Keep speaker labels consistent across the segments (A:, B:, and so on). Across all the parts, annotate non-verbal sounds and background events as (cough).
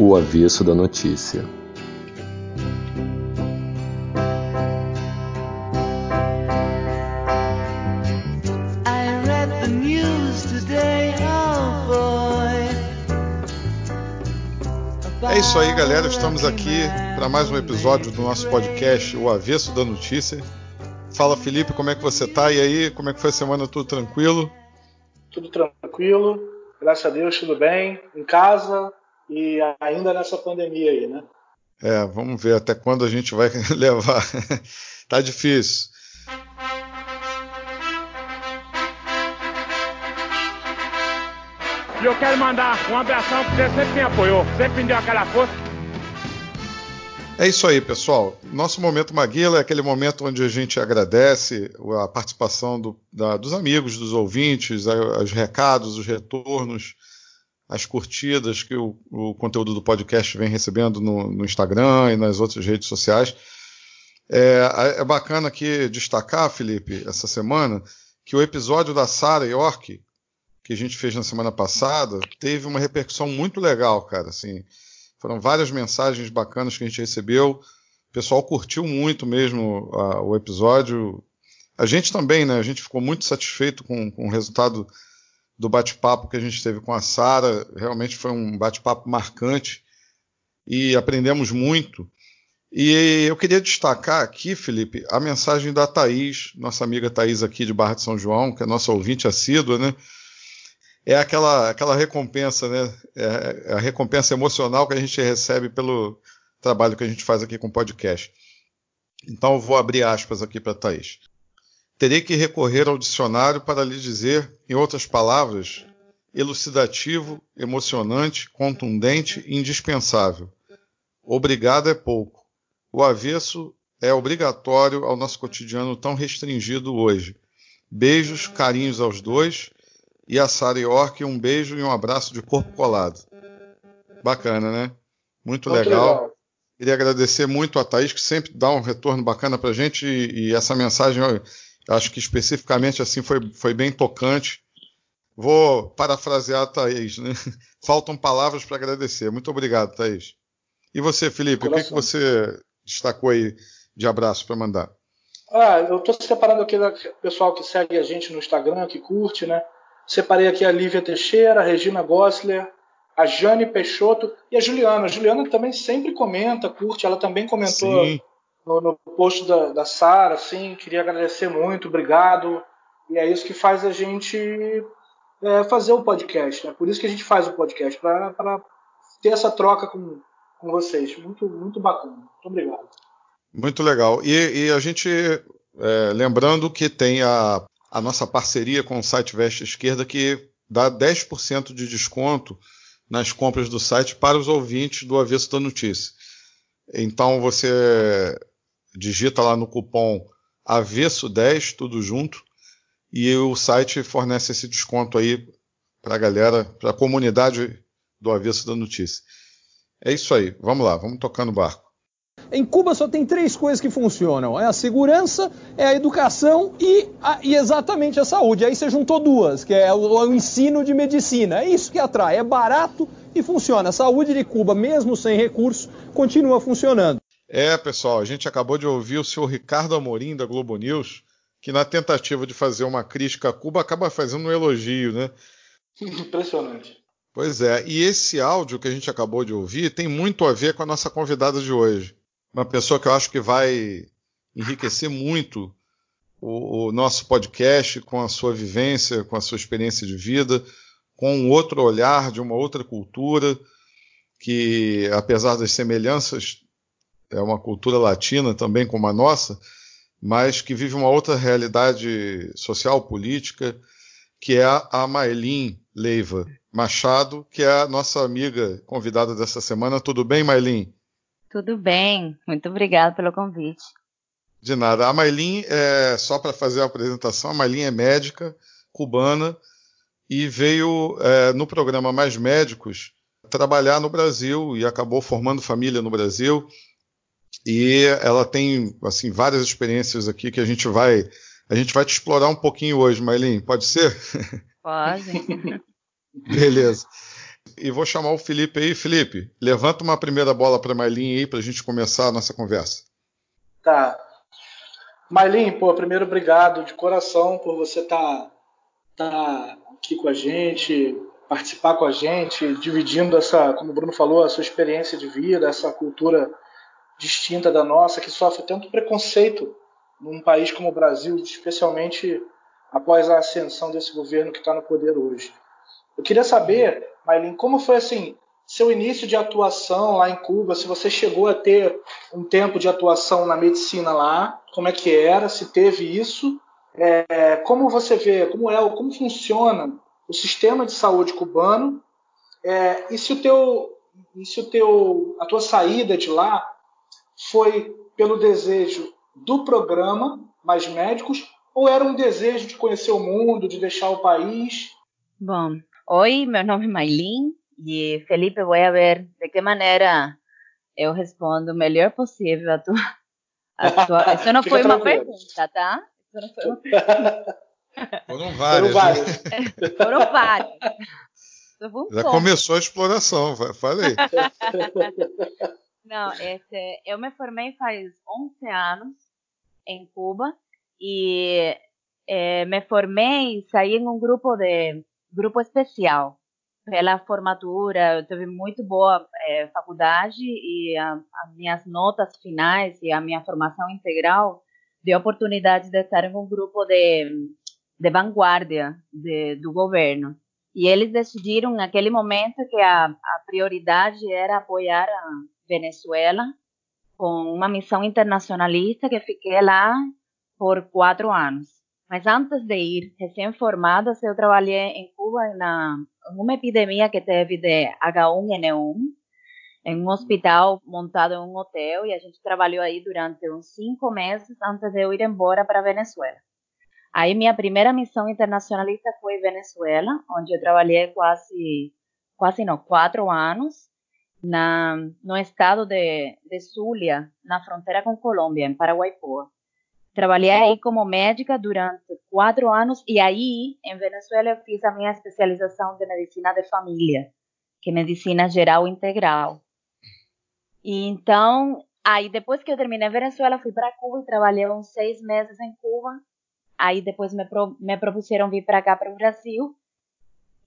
A: O avesso da notícia.
B: É isso aí, galera. Estamos aqui para mais um episódio do nosso podcast, O Avesso da Notícia. Fala, Felipe, como é que você tá? E aí, como é que foi a semana? Tudo tranquilo?
C: Tudo tranquilo, graças a Deus, tudo bem. Em casa e ainda nessa pandemia aí, né?
B: É, vamos ver até quando a gente vai (laughs) levar. tá difícil.
D: E eu quero mandar um abração para você sempre me apoiou, sempre me deu aquela força.
B: É isso aí, pessoal. Nosso momento Maguila é aquele momento onde a gente agradece a participação do, da, dos amigos, dos ouvintes, os recados, os retornos, as curtidas que o, o conteúdo do podcast vem recebendo no, no, Instagram e nas outras redes sociais. É, é bacana aqui destacar, Felipe, essa semana, que o episódio da Sarah York, que a gente fez na semana passada teve uma repercussão muito legal, cara. Assim, foram várias mensagens bacanas que a gente recebeu. O pessoal curtiu muito mesmo a, o episódio. A gente também, né? A gente ficou muito satisfeito com, com o resultado do bate-papo que a gente teve com a Sara. Realmente foi um bate-papo marcante e aprendemos muito. E eu queria destacar aqui, Felipe, a mensagem da Thaís, nossa amiga Thaís aqui de Barra de São João, que é nossa ouvinte assídua, né? é aquela, aquela recompensa, né? É a recompensa emocional que a gente recebe pelo trabalho que a gente faz aqui com o podcast. Então eu vou abrir aspas aqui para Thaís. Terei que recorrer ao dicionário para lhe dizer, em outras palavras, elucidativo, emocionante, contundente indispensável. Obrigado é pouco. O avesso é obrigatório ao nosso cotidiano tão restringido hoje. Beijos, carinhos aos dois e a Sara York, um beijo e um abraço de corpo colado. Bacana, né? Muito, muito legal. legal. Queria agradecer muito a Thaís, que sempre dá um retorno bacana pra gente, e, e essa mensagem, eu acho que especificamente assim foi, foi bem tocante. Vou parafrasear a Thaís, né? (laughs) Faltam palavras para agradecer. Muito obrigado, Thaís. E você, Felipe, Coração. o que, que você destacou aí de abraço para mandar?
C: Ah, eu estou separando aqui o pessoal que segue a gente no Instagram, que curte, né? Separei aqui a Lívia Teixeira, a Regina Gossler, a Jane Peixoto e a Juliana. A Juliana também sempre comenta, curte, ela também comentou no, no, post da, da Sara, assim, queria agradecer muito, obrigado. E é isso que faz a gente é, fazer o podcast, né? Por isso que a gente faz o podcast, para ter essa troca com, com vocês. Muito, muito bacana. Muito obrigado.
B: Muito legal. E, e a gente, é, lembrando que tem a a nossa parceria com o site Veste Esquerda, que dá 10% de desconto nas compras do site para os ouvintes do Avesso da Notícia. Então você digita lá no cupom Avesso10, tudo junto, e o site fornece esse desconto aí para a galera, para a comunidade do Avesso da Notícia. É isso aí, vamos lá, vamos tocando o barco.
E: Em Cuba só tem três coisas que funcionam: é a segurança, é a educação e, a, e exatamente a saúde. Aí você juntou duas, que é o, o, ensino de medicina. É isso que atrai, é barato e funciona. A saúde de Cuba, mesmo sem recurso, continua funcionando.
B: É, pessoal, a gente acabou de ouvir o senhor Ricardo Amorim da Globo News, que na tentativa de fazer uma crítica a Cuba acaba fazendo um elogio, né? (laughs)
C: Impressionante.
B: Pois é, e esse áudio que a gente acabou de ouvir tem muito a ver com a nossa convidada de hoje uma pessoa que eu acho que vai enriquecer muito o, o, nosso podcast com a sua vivência, com a sua experiência de vida, com um outro olhar de uma outra cultura que, apesar das semelhanças, é uma cultura latina também como a nossa, mas que vive uma outra realidade social, política, que é a Maylin Leiva Machado, que é a nossa amiga convidada dessa semana. Tudo bem, Maylin?
F: Tudo bem, muito obrigada pelo convite.
B: De nada. A Maylin, é, só para fazer a apresentação, a Maylin é médica cubana e veio é, no programa Mais Médicos trabalhar no Brasil e acabou formando família no Brasil. E ela tem assim várias experiências aqui que a gente vai a gente vai te explorar um pouquinho hoje, Maylin. Pode ser?
F: Pode. (laughs)
B: Beleza. E vou chamar o Felipe aí. Felipe, levanta uma primeira bola para Mailin aí para a gente começar a nossa conversa.
C: Tá. Mailin, pô, primeiro obrigado de coração por você estar tá, tá aqui com a gente, participar com a gente, dividindo essa, como o Bruno falou, a sua experiência de vida, essa cultura distinta da nossa, que sofre tanto preconceito num país como o Brasil, especialmente após a ascensão desse governo que está no poder hoje. Eu queria saber, Maylin, como foi assim seu início de atuação lá em Cuba? Se você chegou a ter um tempo de atuação na medicina lá, como é que era? Se teve isso? É, como você vê? Como é? Como funciona o sistema de saúde cubano? É, e se o teu, se o teu, a tua saída de lá foi pelo desejo do programa Mais Médicos ou era um desejo de conhecer o mundo, de deixar o país?
F: Bom, oi, meu nome é Maylin e Felipe, vou ver de que maneira eu respondo o melhor possível a tua. A tua... (laughs) Isso não foi uma pergunta, tá? Isso não foi uma pergunta.
B: Foram várias. Foram várias.
F: Né? Foram várias. (laughs)
B: Já começou a exploração, falei. (laughs)
F: Não, esse, eu me formei faz 11 anos em Cuba e eh, me formei, saí em um grupo de grupo especial pela formatura. Eu tive muito boa eh, faculdade e a, as minhas notas finais e a minha formação integral deu oportunidade de estar em um grupo de, de vanguarda de, do governo. E eles decidiram naquele momento que a, a prioridade era apoiar a Venezuela com uma missão internacionalista que fiquei lá por quatro anos. Mas antes de ir, recém-formada, eu trabalhei em Cuba na uma epidemia que teve de H1N1 em um hospital montado em um hotel e a gente trabalhou aí durante uns cinco meses antes de eu ir embora para Venezuela. Aí minha primeira missão internacionalista foi Venezuela, onde eu trabalhei quase, quase não, quatro anos na, no estado de, de Zulia, na fronteira com Colômbia, em Paraguaipoa. Trabalhei aí como médica durante quatro anos e aí, em Venezuela, eu fiz a minha especialização de medicina de família, que é medicina geral integral. E então, aí depois que eu terminei em Venezuela, fui para Cuba e trabalhei uns seis meses em Cuba. Aí depois me, pro, me propuseram vir para cá, para o Brasil.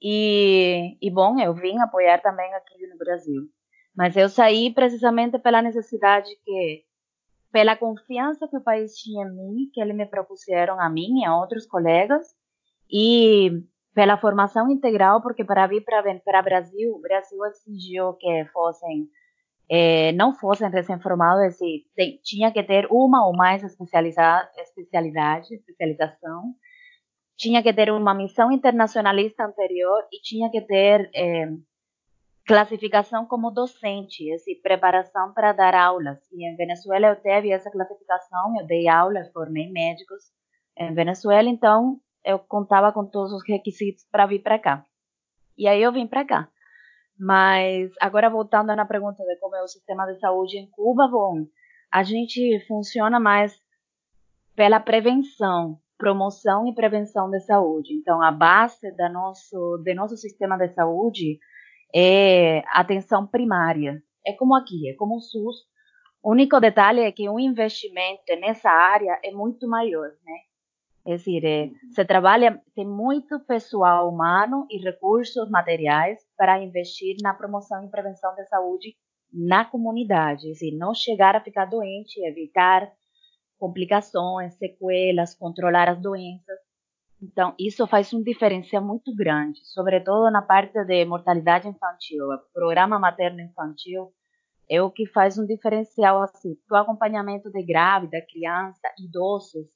F: E, e, bom, eu vim apoiar também aqui no Brasil. Mas eu saí precisamente pela necessidade que, pela confiança que o país tinha em mim, que eles me propuseram a mim e a outros colegas, e pela formação integral, porque para vir para o Brasil, o Brasil exigiu que fossem eh, não fossem recém-formados, tinha que ter uma ou mais especialidade, especialização, tinha que ter uma missão internacionalista anterior e tinha que ter eh, classificação como docente, assim, preparação para dar aulas. E em Venezuela eu teve essa classificação, eu dei aulas, formei médicos em Venezuela, então eu contava com todos os requisitos para vir para cá. E aí eu vim para cá. Mas agora voltando na pergunta de como é o sistema de saúde em Cuba, bom, a gente funciona mais pela prevenção, promoção e prevenção de saúde. Então a base da nosso, do nosso sistema de saúde é atenção primária. É como aqui, é como o SUS. O único detalhe é que o investimento nessa área é muito maior, né? É dizer, é, você trabalha, tem muito pessoal humano e recursos materiais para investir na promoção e prevenção da saúde na comunidade. É dizer, não chegar a ficar doente, evitar complicações, sequelas, controlar as doenças. Então, isso faz um diferencial muito grande, sobretudo na parte de mortalidade infantil. O programa materno-infantil é o que faz um diferencial assim. O acompanhamento de grávida, criança, idosos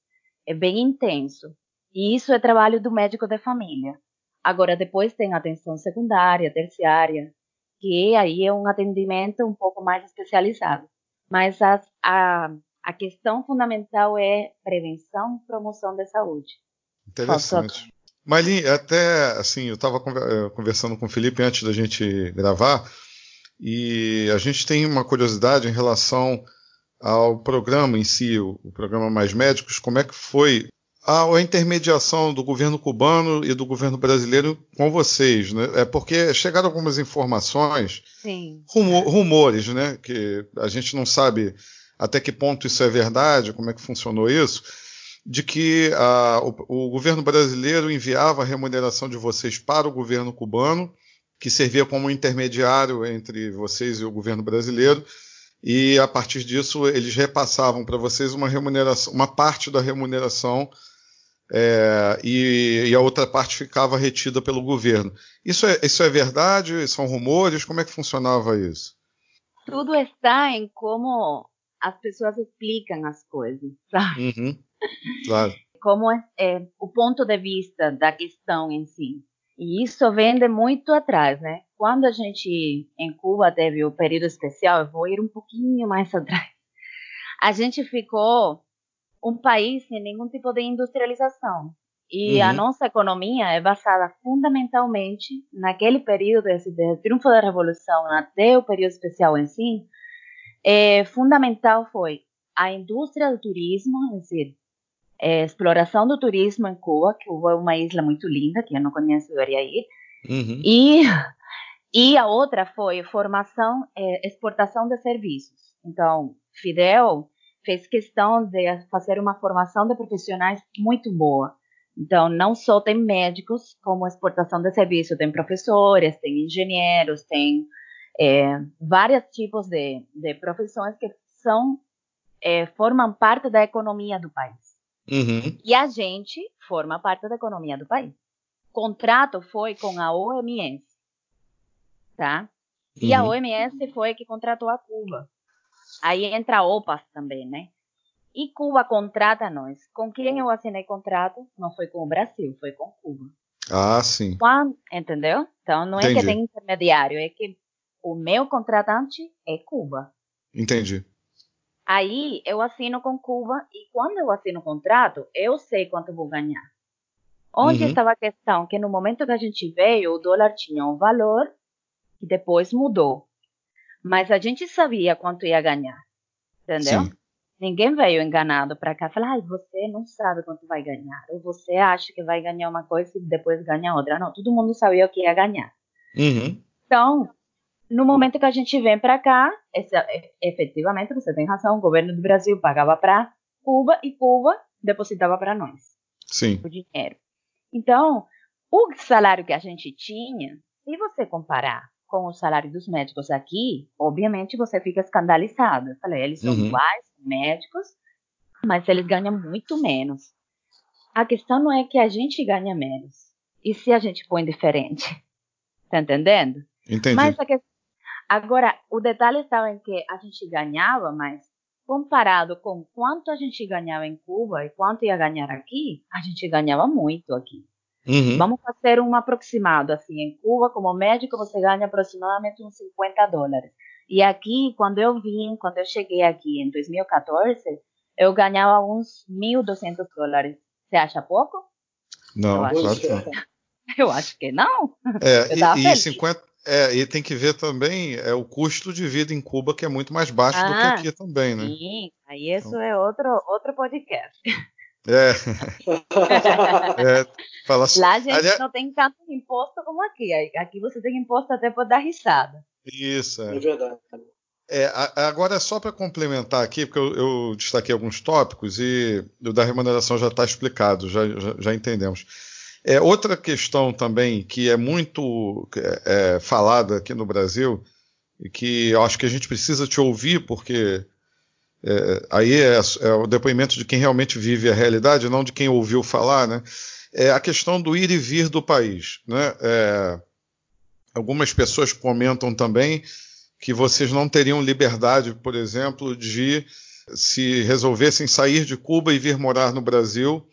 F: é bem intenso. E isso é trabalho do médico de família. Agora, depois tem atenção secundária, terciária, que aí é um atendimento um pouco mais especializado. Mas as, a, a questão fundamental é prevenção e promoção da saúde.
B: Interessante. Marlin, até assim, eu estava eh, conversando com o Felipe antes da gente gravar, e a gente tem uma curiosidade em relação ao programa em si, o, programa Mais Médicos, como é que foi a, a, intermediação do governo cubano e do governo brasileiro com vocês, né? É porque chegaram algumas informações, rumor, rumores, né? Que a gente não sabe até que ponto isso é verdade, como é que funcionou isso, de que a, o, o governo brasileiro enviava a remuneração de vocês para o governo cubano, que servia como intermediário entre vocês e o governo brasileiro, e a partir disso eles repassavam para vocês uma remuneração, uma parte da remuneração é, e, e, a outra parte ficava retida pelo governo. Isso é, isso é verdade? São rumores? Como é que funcionava isso?
F: Tudo está em como as pessoas explicam as coisas, sabe?
B: Uhum, claro.
F: Como é, é, o ponto de vista da questão em si. E isso vem de muito atrás, né? Quando a gente em Cuba teve o período especial, eu vou ir um pouquinho mais (laughs) atrás. A gente ficou um país sem nenhum tipo de industrialização. E uhum. a nossa economia é basada fundamentalmente naquele período, esse de triunfo da revolução até o período especial em si, é, fundamental foi a indústria do turismo, é dizer, é, exploração do turismo em Cuba, que Cuba é uma isla muito linda, que eu não conheço, deveria ir, uhum. e, e a outra foi formação, é, exportação de serviços. Então, Fidel fez questão de fazer uma formação de profissionais muito boa. Então, não só tem médicos, como exportação de serviços, tem professores, tem engenheiros, tem é, vários tipos de, de profissões que são é, formam parte da economia do país.
B: Uhum.
F: E a gente forma parte da economia do país. O contrato foi com a OMS, tá? E uhum. a OMS foi que contratou a Cuba. Aí entra a OPAS também, né? E Cuba contrata nós. Com quem eu assinei contrato? Não foi com o Brasil, foi com Cuba.
B: Ah, sim.
F: Quando, entendeu? Então não Entendi. é que tem intermediário, é que o meu contratante é Cuba.
B: Entendi.
F: Aí eu assino com Cuba e quando eu assino o contrato, eu sei quanto vou ganhar. Onde uhum. estava a questão? Que no momento que a gente veio, o dólar tinha um valor que depois mudou. Mas a gente sabia quanto ia ganhar. Entendeu? Sim. Ninguém veio enganado para cá e falar, ah, você não sabe quanto vai ganhar. Ou você acha que vai ganhar uma coisa e depois ganha outra. Não, todo mundo sabia o que ia ganhar.
B: Uhum.
F: Então, no momento que a gente vem para cá, essa, efetivamente, você tem razão, o governo do Brasil pagava para Cuba e Cuba depositava para nós
B: Sim.
F: o dinheiro. Então, o salário que a gente tinha, se você comparar com o salário dos médicos aqui, obviamente você fica escandalizado. Eu falei, eles são uhum. iguais, médicos, mas eles ganham muito menos. A questão não é que a gente ganha menos, e se a gente põe diferente. Tá entendendo?
B: Entendi.
F: Mas a, que, Agora, o detalhe estava em que a gente ganhava, mas comparado com quanto a gente ganhava em Cuba e quanto ia ganhar aqui, a gente ganhava muito aqui.
B: Uhum.
F: Vamos fazer um aproximado, assim, em Cuba, como médico, você ganha aproximadamente uns 50 dólares. E aqui, quando eu vim, quando eu cheguei aqui em 2014, eu ganhava uns 1.200 dólares. Você acha pouco?
B: Não, claro que não. (laughs)
F: Eu acho que não.
B: É, e, e 50, é, e tem que ver também é, o custo de vida em Cuba, que é muito mais baixo ah, do que ah, aqui também, né?
F: Sim, aí isso então... é outro, outro podcast.
B: É. (laughs) é fala...
F: Lá a gente Aliás... não tem tanto imposto como aqui. Aqui você tem imposto até por dar risada.
B: Isso,
C: é. É verdade.
B: É, agora, é só para complementar aqui, porque eu, eu, destaquei alguns tópicos e o da remuneração já está explicado, já, já, já entendemos. É, outra questão também que é muito é, é, falada aqui no Brasil, e que eu acho que a gente precisa te ouvir, porque é, aí é, é, o depoimento de quem realmente vive a realidade, não de quem ouviu falar, né? É a questão do ir e vir do país. Né? É, algumas pessoas comentam também que vocês não teriam liberdade, por exemplo, de se resolvessem sair de Cuba e vir morar no Brasil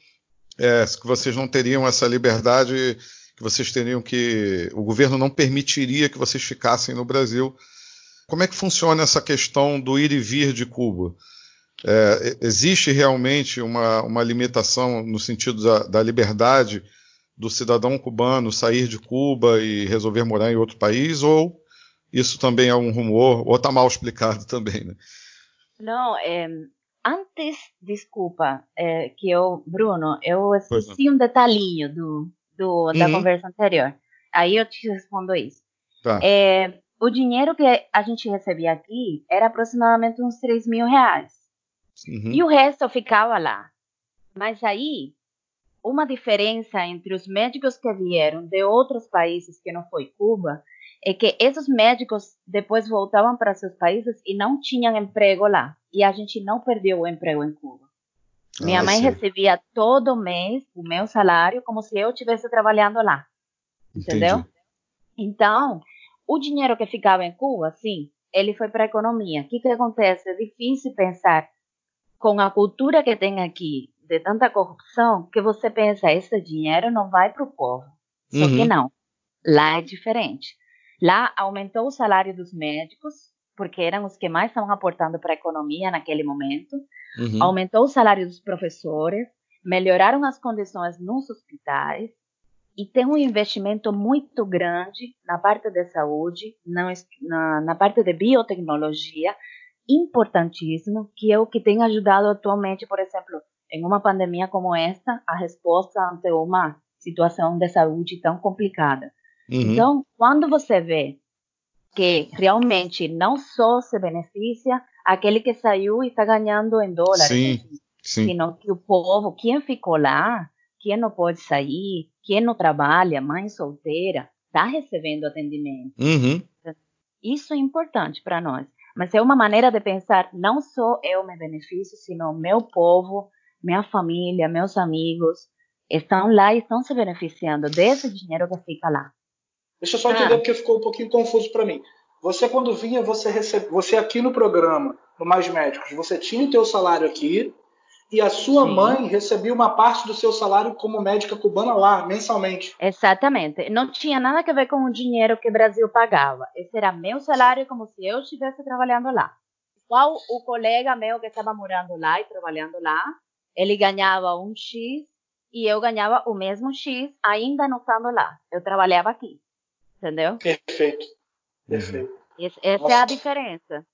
B: é, que vocês não teriam essa liberdade, que vocês teriam que. O governo não permitiria que vocês ficassem no Brasil. Como é que funciona essa questão do ir e vir de Cuba? É, existe realmente uma, uma, limitação no sentido da, da, liberdade do cidadão cubano sair de Cuba e resolver morar em outro país? Ou isso também é um rumor? Ou está mal explicado (laughs) também? Né?
F: Não, é, antes, desculpa, é, que eu, Bruno, eu esqueci um detalhinho do, do da uhum. conversa anterior. Aí eu te respondo isso. Tá. É, o dinheiro que a gente recebia aqui era aproximadamente uns 3 mil reais. Uhum. E o resto ficava lá. Mas aí, uma diferença entre os médicos que vieram de outros países que não foi Cuba é que esses médicos depois voltavam para seus países e não tinham emprego lá. E a gente não perdeu o emprego em Cuba. Minha ah, mãe sim. recebia todo mês o meu salário como se eu estivesse trabalhando lá. Entendeu? Entendi. Então, o dinheiro que ficava em Cuba, sim, ele foi para a economia. O que, que acontece? É difícil pensar com a cultura que tem aqui de tanta corrupção que você pensa esse dinheiro não vai para o povo. Só uhum. que não. Lá é diferente. Lá aumentou o salário dos médicos, porque eram os que mais estavam aportando para a economia naquele momento. Uhum. Aumentou o salário dos professores, melhoraram as condições nos hospitais e tem um investimento muito grande na parte de saúde, na, na, na parte de biotecnologia, importantíssimo, que é o que tem ajudado atualmente, por exemplo, em uma pandemia como esta, a resposta ante uma situação de saúde tão complicada. Uhum. Então, quando você vê que realmente não só se beneficia aquele que saiu e está ganhando em dólares, sim, sim. sino que o povo, quem ficou lá, quem não pode sair, quem não trabalha, mãe solteira, está recebendo atendimento. Uhum. Isso é importante para nós. Mas é uma maneira de pensar, não só eu me beneficio, sino meu povo, minha família, meus amigos, estão lá e estão se beneficiando desse dinheiro que fica lá.
C: Deixa eu só entender ah. porque ficou um pouquinho confuso para mim. Você quando vinha, você recebe, você aqui no programa, no Mais Médicos, você tinha o teu salário aqui e a sua Sim. mãe recebia uma parte do seu salário como médica cubana lá, mensalmente.
F: Exatamente. Não tinha nada a ver com o dinheiro que o Brasil pagava. Esse era meu salário como se eu estivesse trabalhando lá. Qual o colega meu que estava morando lá e trabalhando lá, ele ganhava um X e eu ganhava o mesmo X ainda não estando lá. Eu trabalhava aqui. Entendeu?
C: Perfeito. Perfeito.
F: Esse, essa Nossa. é a diferença.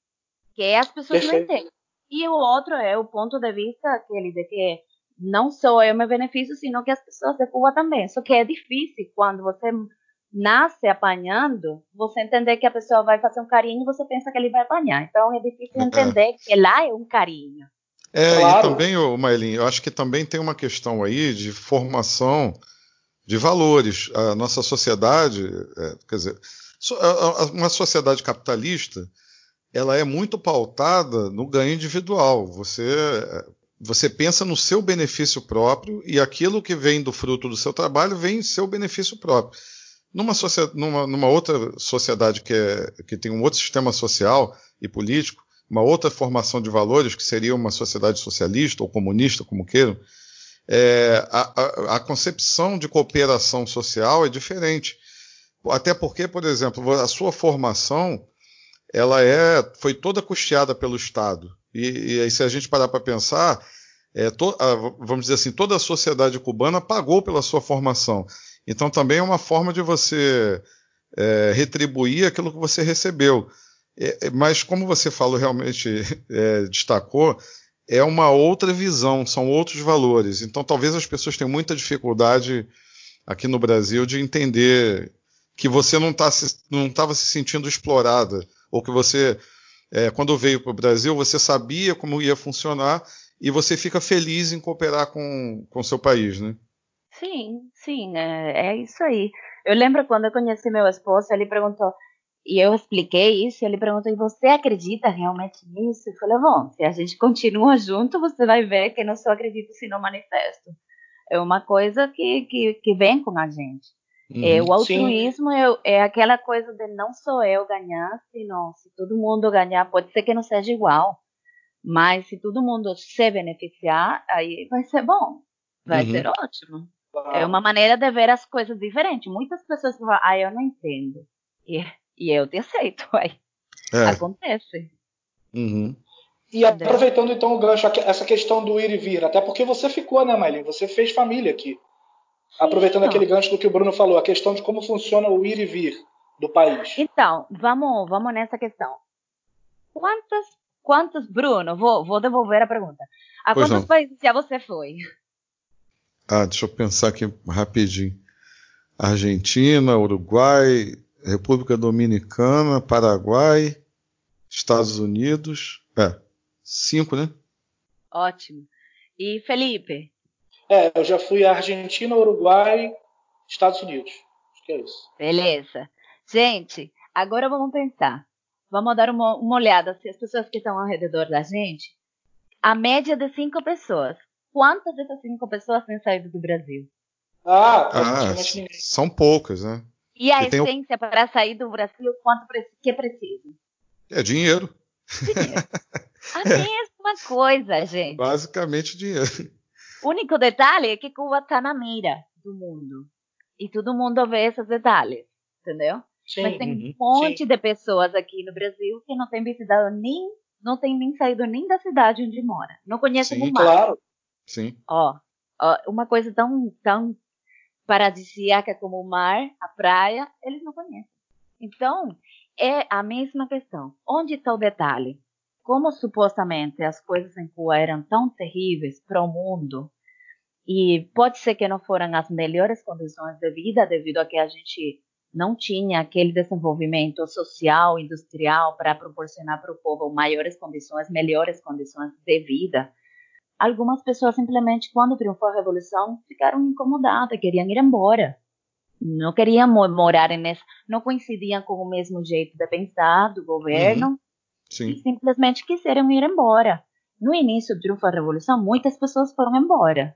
F: Que as pessoas Perfeito. não entendem. E o outro é o ponto de vista aquele de que não só eu me beneficio, sino que as pessoas de Cuba também. Só que é difícil quando você nasce apanhando, você entender que a pessoa vai fazer um carinho e você pensa que ele vai apanhar. Então é difícil é. entender é. que lá é um carinho.
B: É, claro. e também, o Mailin, eu acho que também tem uma questão aí de formação de valores. A nossa sociedade, é, quer dizer, uma sociedade capitalista, ela é muito pautada no ganho individual. Você, você pensa no seu benefício próprio e aquilo que vem do fruto do seu trabalho vem em seu benefício próprio. Numa, numa, numa outra sociedade que, é, que tem um outro sistema social e político, uma outra formação de valores, que seria uma sociedade socialista ou comunista, como queiram, é, a, a, a, concepção de cooperação social é diferente. Até porque, por exemplo, a sua formação ela é, foi toda custeada pelo Estado. E, e aí, se a gente parar para pensar, é, to, vamos dizer assim, toda a sociedade cubana pagou pela sua formação. Então também é uma forma de você é, retribuir aquilo que você recebeu. É, é mas como você falou, realmente (laughs) é, destacou, é uma outra visão, são outros valores. Então talvez as pessoas tenham muita dificuldade aqui no Brasil de entender que você não tá estava se sentindo explorada ou que você, é, quando veio para o Brasil, você sabia como ia funcionar e você fica feliz em cooperar com o seu país, né?
F: Sim, sim, é, é, isso aí. Eu lembro quando eu conheci meu esposo, ele perguntou, e eu expliquei isso, ele perguntou, e você acredita realmente nisso? Eu falei, bom, se a gente (laughs) continua junto, você vai ver que não só acredito se não manifesto. É uma coisa que, que, que vem com a gente. Uhum, é, o altruísmo é, é, aquela coisa de não só eu ganhar, senão se todo mundo ganhar, pode ser que não seja igual, mas se todo mundo se beneficiar, aí vai ser bom, vai uhum. ser ótimo. É uma maneira de ver as coisas diferente. Muitas pessoas falam, ah, eu não entendo. E, e eu te aceito, (laughs) aí. É. Acontece.
B: Uhum.
C: E aproveitando então o gancho, essa questão do ir e vir, até porque você ficou, né, Maylin? Você fez família aqui. Aproveitando aquele gancho do que o Bruno falou, a questão de como funciona o ir e vir do país.
F: Então, vamos, vamos nessa questão. Quantas, quantos, Bruno, vou, vou devolver a pergunta. A
B: Pois
F: quantos
B: não.
F: países já você foi?
B: Ah, deixa eu pensar aqui rapidinho. Argentina, Uruguai, República Dominicana, Paraguai, Estados Unidos. É, cinco, né?
F: Ótimo. E Felipe?
C: É, eu já fui à Argentina, Uruguai, Estados Unidos. Acho que é isso.
F: Beleza. Gente, agora vamos pensar. Vamos dar uma, uma olhada se as pessoas que estão ao redor da gente. A média de cinco pessoas. Quantas dessas cinco pessoas têm saído do Brasil?
C: Ah,
B: Ah,
C: praticamente ninguém.
B: são poucas, né?
F: E a
B: E tem o-
F: essência para sair do Brasil, quanto que precisa?
B: É dinheiro,
F: Dinheiro. (laughs) A mesma coisa, gente.
B: basicamente dinheiro.
F: O único detalhe é que Cuba está na mira do mundo. E todo mundo vê esses detalhes, entendeu?
C: Sim.
F: Mas tem
B: Uhum.
F: um monte de pessoas aqui no Brasil que não têm visitado nem, não tem nem saído nem da cidade onde mora. Não conhecem
B: Sim,
F: o mar.
C: Claro.
B: Sim.
F: Ó, ó, uma coisa tão, tão paradisíaca como o mar, a praia, eles não conhecem. Então, é a mesma questão. Onde está o detalhe? Como supostamente as coisas em Cuba eram tão terríveis para o mundo, e pode ser que não foram as melhores condições de vida, devido a que a gente não tinha aquele desenvolvimento social, industrial, para proporcionar para o povo maiores condições, melhores condições de vida algumas pessoas simplesmente, quando triunfou a revolução, ficaram incomodadas, queriam ir embora. Não queriam mo- morar nessa, não coincidiam com o mesmo jeito de pensar do governo e
B: Sim.
F: simplesmente quiseram ir embora. No início do triunfo da revolução, muitas pessoas foram embora.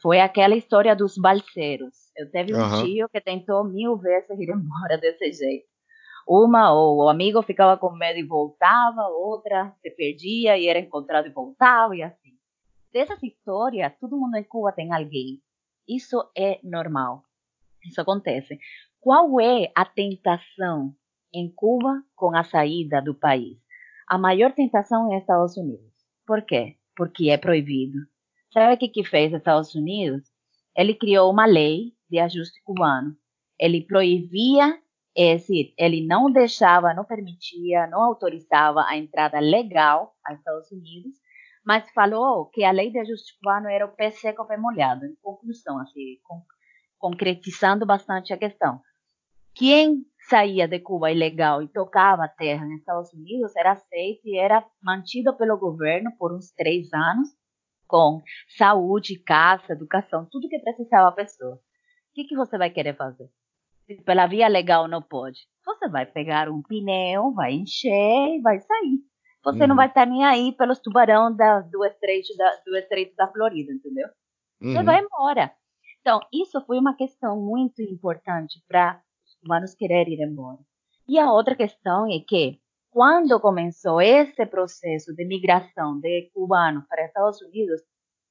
F: Foi aquela história dos balseiros. Eu teve um
B: Aham.
F: tio que tentou mil vezes ir embora desse jeito. Uma, ou o amigo ficava com medo e voltava, outra se perdia e era encontrado e voltava, e assim. Dessas histórias, todo mundo em Cuba tem alguém. Isso é normal. Isso acontece. Qual é a tentação em Cuba com a saída do país? A maior tentação é Estados Unidos. Por quê? Porque é proibido. Sabe o que, que fez Estados Unidos? Ele criou uma lei de ajuste cubano. Ele proibia, é decir, ele não deixava, não permitia, não autorizava a entrada legal aos Estados Unidos, mas falou que a lei de ajuste cubano era o pé seco, pé molhado. Em conclusão, assim, con- concretizando bastante a questão. Quem saía de Cuba ilegal e tocava a terra nos Estados Unidos era aceito e era mantido pelo governo por uns três anos, com saúde, casa, educação, tudo que precisava a pessoa. O que, que você vai querer fazer? Se pela via legal não pode, você vai pegar um pneu, vai encher e vai sair. Você não
B: Uhum.
F: vai estar nem aí pelos tubarão da, do, estreito da, do estreito da Florida, entendeu? Você
B: Uhum.
F: vai embora. Então, isso foi uma questão muito importante para os cubanos quererem ir embora. E a outra questão é que, quando começou esse processo de migração de cubanos para Estados Unidos,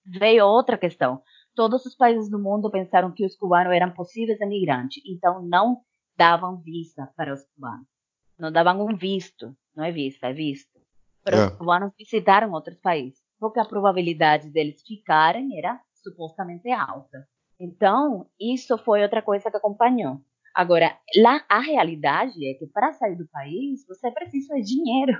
F: veio outra questão. Todos os países do mundo pensaram que os cubanos eram possíveis imigrantes, então não davam visa para os cubanos. Não davam um visto, não é vista, é visto. Para
B: É.
F: os cubanos visitaram outros países, porque a probabilidade deles ficarem era supostamente alta. Então, isso foi outra coisa que acompanhou. Agora, lá a realidade é que para sair do país você precisa de dinheiro.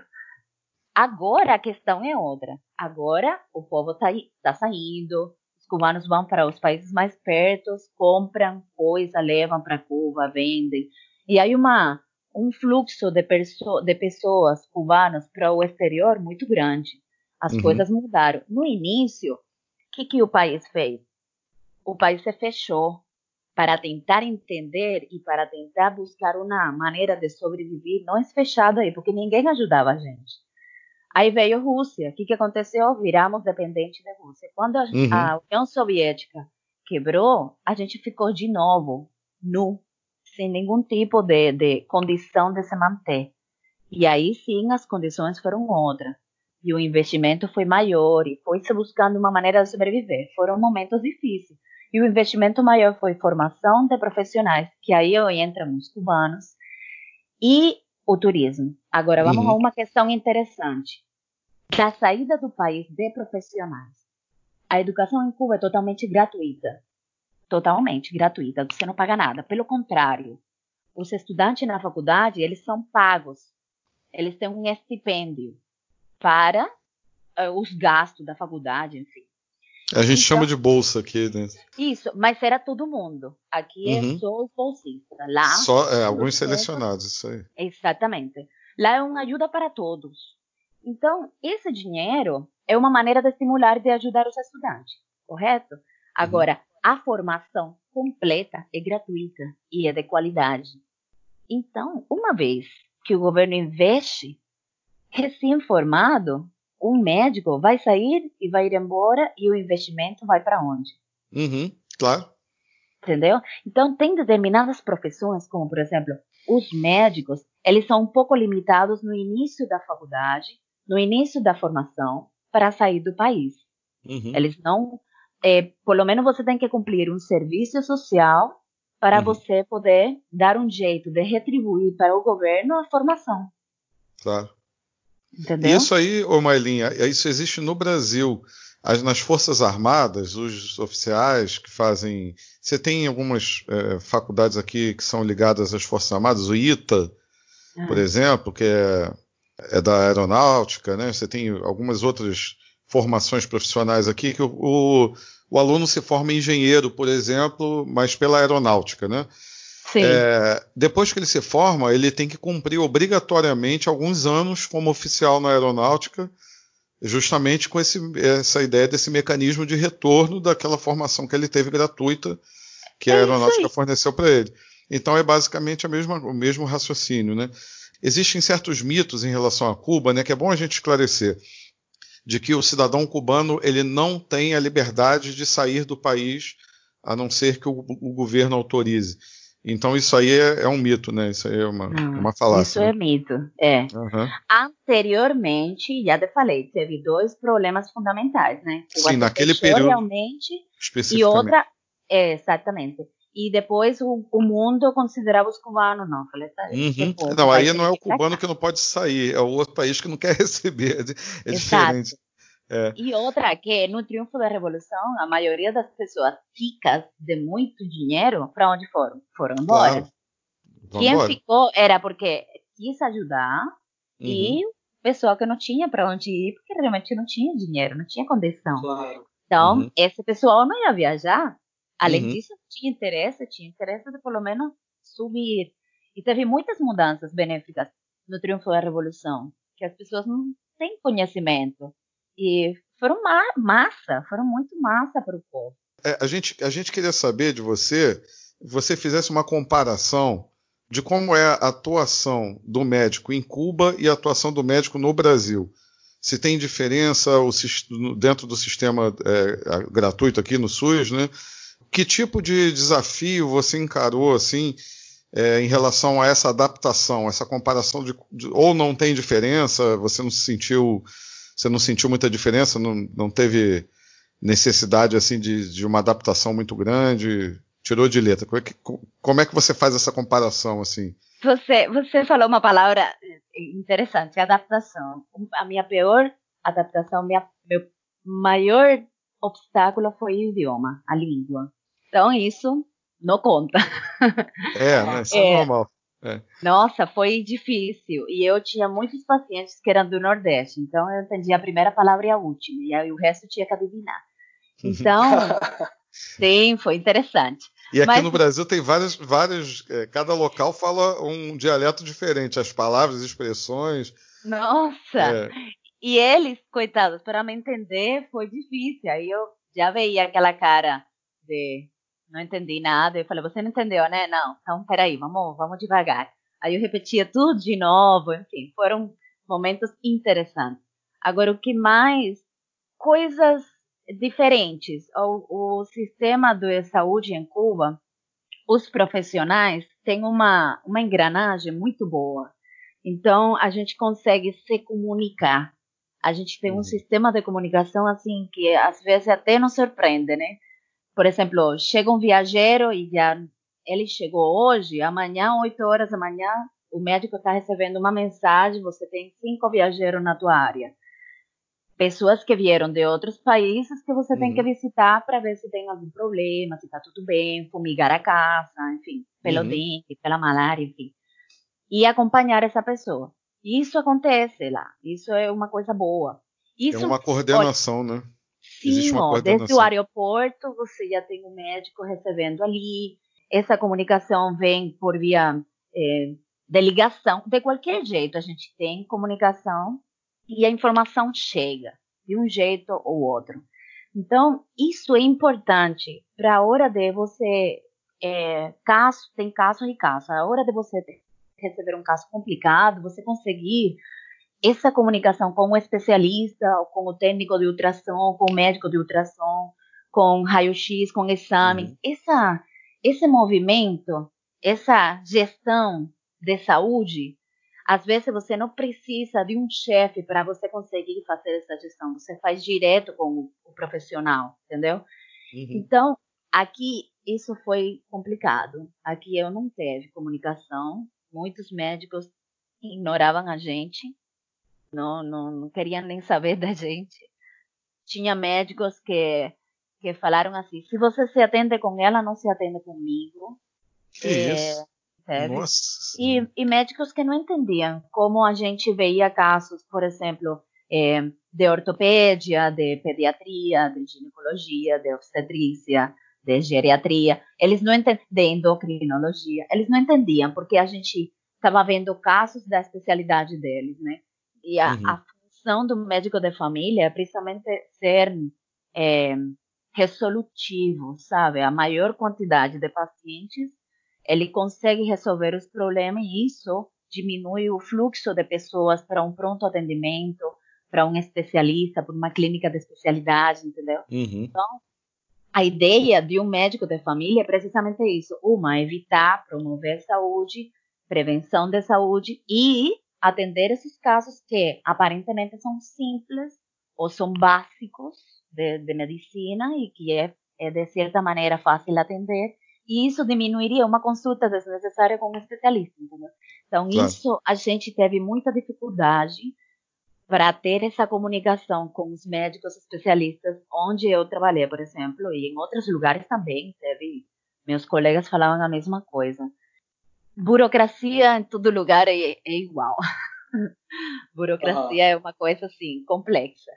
F: Agora a questão é outra. Agora o povo está tá saindo, os cubanos vão para os países mais perto, compram coisa, levam para Cuba, vendem. E aí uma um fluxo de, de pessoas cubanas para o exterior muito grande. As
B: Uhum.
F: coisas mudaram. No início, o que, que o país fez? O país se fechou para tentar entender e para tentar buscar uma maneira de sobreviver, nós fechado aí, porque ninguém ajudava a gente. Aí veio a Rússia. O que, que aconteceu? Viramos dependentes da Rússia. Quando a,
B: Uhum.
F: a União Soviética quebrou, a gente ficou de novo nu, sem nenhum tipo de, de condição de se manter. E aí sim as condições foram outras. E o investimento foi maior e foi se buscando uma maneira de sobreviver. Foram momentos difíceis. E o investimento maior foi formação de profissionais, que aí entram os cubanos, e o turismo. Agora vamos
B: Uhum.
F: a uma questão interessante. Da saída do país de profissionais, a educação em Cuba é totalmente gratuita. Totalmente gratuita, você não paga nada. Pelo contrário, os estudantes na faculdade, eles são pagos. Eles têm um estipêndio. para uh, os gastos da faculdade, enfim.
B: A gente então, chama de bolsa aqui, né?
F: Isso, mas era todo mundo. Aqui é uhum. é só os bolsistas. Lá.
B: Só é, alguns selecionados, isso aí.
F: Exatamente. Lá é uma ajuda para todos. Então, esse dinheiro é uma maneira de estimular e de ajudar os estudantes, correto? Uhum. Agora, uhum. A formação completa é gratuita e é de qualidade. Então, uma vez que o governo investe, recém-formado, um médico vai sair e vai ir embora e o investimento vai para onde?
B: Uhum, claro.
F: Entendeu? Então, tem determinadas profissões, como por exemplo, os médicos, eles são um pouco limitados no início da faculdade, no início da formação, para sair do país. Uhum. Eles não. É, pelo menos você tem que cumprir um serviço social para uhum. você poder dar um jeito de retribuir para o governo a formação.
B: Claro. Entendeu? Isso aí, ô Mailinha, isso existe no Brasil. As, nas Forças Armadas, os oficiais que fazem. Você tem algumas é, faculdades aqui que são ligadas às Forças Armadas, o ITA, ah. por exemplo, que é, é, da aeronáutica, né? Você tem algumas outras formações profissionais aqui que o, o, o aluno se forma engenheiro, por exemplo, mas pela aeronáutica, né? É, depois que ele se forma, ele tem que cumprir obrigatoriamente alguns anos como oficial na aeronáutica, justamente com esse, essa ideia desse mecanismo de retorno daquela formação que ele teve gratuita que é a aeronáutica forneceu para ele. Então é basicamente a mesma, o mesmo raciocínio, né? Existem certos mitos em relação a Cuba, né, que é bom a gente esclarecer, de que o cidadão cubano ele não tem a liberdade de sair do país a não ser que o, o governo autorize. Então isso aí é, é, um mito, né? Isso aí é uma, hum, uma falácia.
F: Isso é mito, é. Uhum. Anteriormente, já te falei, teve dois problemas fundamentais, né?
B: O Sim, naquele período.
F: Realmente, e outra, é, exatamente. E depois o, o, mundo considerava os cubanos, não. Falei, tá,
B: uhum. Não, aí não é o cubano que não pode sair, é o outro país que não (laughs) quer receber. É, é diferente.
F: É. E outra, que no triunfo da Revolução, a maioria das pessoas ricas de muito dinheiro, para onde foram? Foram embora. Claro. Quem embora. ficou era porque quis ajudar uhum. e o pessoal que não tinha para onde ir, porque realmente não tinha dinheiro, não tinha condição. Claro. Então, uhum. esse pessoal não ia viajar. Além uhum. disso, tinha interesse, tinha interesse de pelo menos subir. E teve muitas mudanças benéficas no triunfo da Revolução, que as pessoas não têm conhecimento. E foram ma massa, foram muito massa para o povo.
B: É, a, gente, a gente queria saber de você, você fizesse uma comparação de como é a atuação do médico em Cuba e a atuação do médico no Brasil. Se tem diferença o, dentro do sistema é, gratuito aqui no SUS, né? Que tipo de desafio você encarou assim é, em relação a essa adaptação, essa comparação de, de, ou não tem diferença, você não se sentiu você não sentiu muita diferença? Não, não teve necessidade assim de, de uma adaptação muito grande? Tirou de letra. Como é, que, como é que você faz essa comparação assim?
F: Você, você falou uma palavra interessante, adaptação. A minha pior adaptação, minha, meu maior obstáculo foi o idioma, a língua. Então isso não conta.
B: É, (laughs) né? Isso é, é normal. É.
F: Nossa, foi difícil. E eu tinha muitos pacientes que eram do Nordeste, então eu entendia a primeira palavra e a última, e aí o resto tinha que adivinhar. Então, (laughs) sim, foi interessante.
B: E aqui Mas, no Brasil tem vários, vários. É, cada local fala um dialeto diferente, as palavras, as expressões.
F: Nossa! É. E eles, coitados, para me entender foi difícil. Aí eu já veia aquela cara de não entendi nada. Eu falei, você não entendeu, né? Não, então peraí, vamos, vamos devagar. Aí eu repetia tudo de novo, enfim, foram momentos interessantes. Agora, o que mais? Coisas diferentes. O, o sistema de saúde em Cuba, os profissionais têm uma, uma engrenagem muito boa. Então, a gente consegue se comunicar. A gente tem um uhum. sistema de comunicação assim que às vezes até nos surpreende, né? Por exemplo, chega um viajeiro e já ele chegou hoje, amanhã, 8 horas da manhã, o médico está recebendo uma mensagem, você tem cinco viajeros na tua área. Pessoas que vieram de outros países que você uhum. tem que uhum. visitar para ver se tem algum problema, se está tudo bem, fumigar a casa, enfim, pelo uhum. dengue, pela malária, enfim. E acompanhar essa pessoa. Isso acontece lá. Isso é uma coisa boa. Isso
B: é uma coordenação, né?
F: Sim, ó, desde o aeroporto você já tem um médico recebendo ali. Essa comunicação vem por via é, de ligação. De qualquer jeito, a gente tem comunicação e a informação chega de um jeito ou outro. Então, isso é importante para a hora de você. É, caso, tem caso e caso. A hora de você receber um caso complicado, você conseguir essa comunicação com o especialista, com o técnico de ultrassom, com o médico de ultrassom, com raio-x, com exames, uhum. essa, esse movimento, essa gestão de saúde, às vezes você não precisa de um chefe para você conseguir fazer essa gestão, você faz direto com o, o profissional, entendeu? Uhum. Então, aqui isso foi complicado. Aqui eu não teve comunicação, muitos médicos ignoravam a gente, não, não, não queriam nem saber da gente. Tinha médicos que, que falaram assim: se você se atende com ela, não se atende comigo.
B: Que é, isso? Nossa.
F: E, e, médicos que não entendiam como a gente veia casos, por exemplo, é, de ortopedia, de pediatria, de ginecologia, de obstetrícia, de geriatria. Eles não entendiam de endocrinologia. Eles não entendiam porque a gente estava vendo casos da especialidade deles, né? E a, uhum. a função do médico de família é principalmente ser é, resolutivo, sabe? A maior quantidade de pacientes, ele consegue resolver os problemas e isso diminui o fluxo de pessoas para um pronto atendimento, para um especialista, para uma clínica de especialidade, entendeu?
B: Uhum.
F: Então, a ideia de um médico de família é precisamente isso: uma, evitar, promover saúde, prevenção de saúde e atender esses casos que aparentemente são simples ou são básicos de, de medicina e que é, é, de certa maneira fácil atender e isso diminuiria uma consulta desnecessária com um especialista, entendeu? Então claro. isso a gente teve muita dificuldade para ter essa comunicação com os médicos especialistas onde eu trabalhei, por exemplo, e em outros lugares também teve meus colegas falavam a mesma coisa burocracia em todo lugar é, é igual. (laughs) burocracia uhum. é uma coisa assim complexa.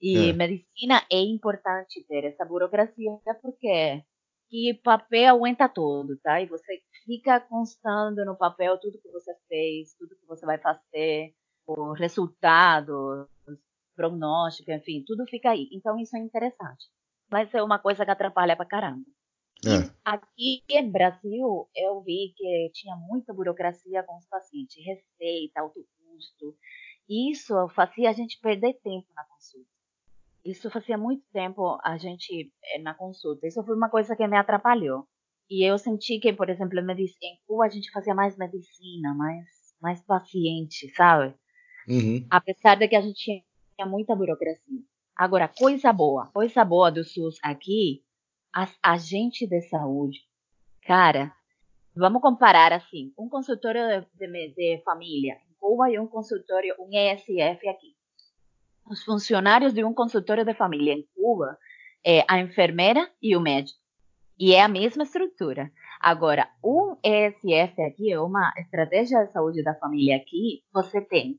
F: E é. medicina é importante ter essa burocracia porque que papel aguenta tudo, tá? E você fica constando no papel tudo que você fez, tudo que você vai fazer, o resultado, prognóstico, enfim, tudo fica aí. Então isso é interessante. Mas é uma coisa que atrapalha pra caramba.
B: É.
F: Aqui no Brasil, eu vi que tinha muita burocracia com os pacientes, receita, alto custo. Isso fazia a gente perder tempo na consulta. Isso fazia muito tempo a gente eh, na consulta. Isso foi uma coisa que me atrapalhou. E eu senti que, por exemplo, em Cuba a gente fazia mais medicina, mais, mais paciente, sabe?
B: Uhum.
F: Apesar de que a gente tinha muita burocracia. Agora, coisa boa, coisa boa do SUS aqui as agentes de saúde. Cara, vamos comparar assim, um consultório de, de, de família em Cuba e um consultório, um ESF aqui. Os funcionários de um consultório de família em Cuba é a enfermeira e o médico. E é a mesma estrutura. Agora, um ESF aqui é uma estratégia de saúde da família aqui. Você tem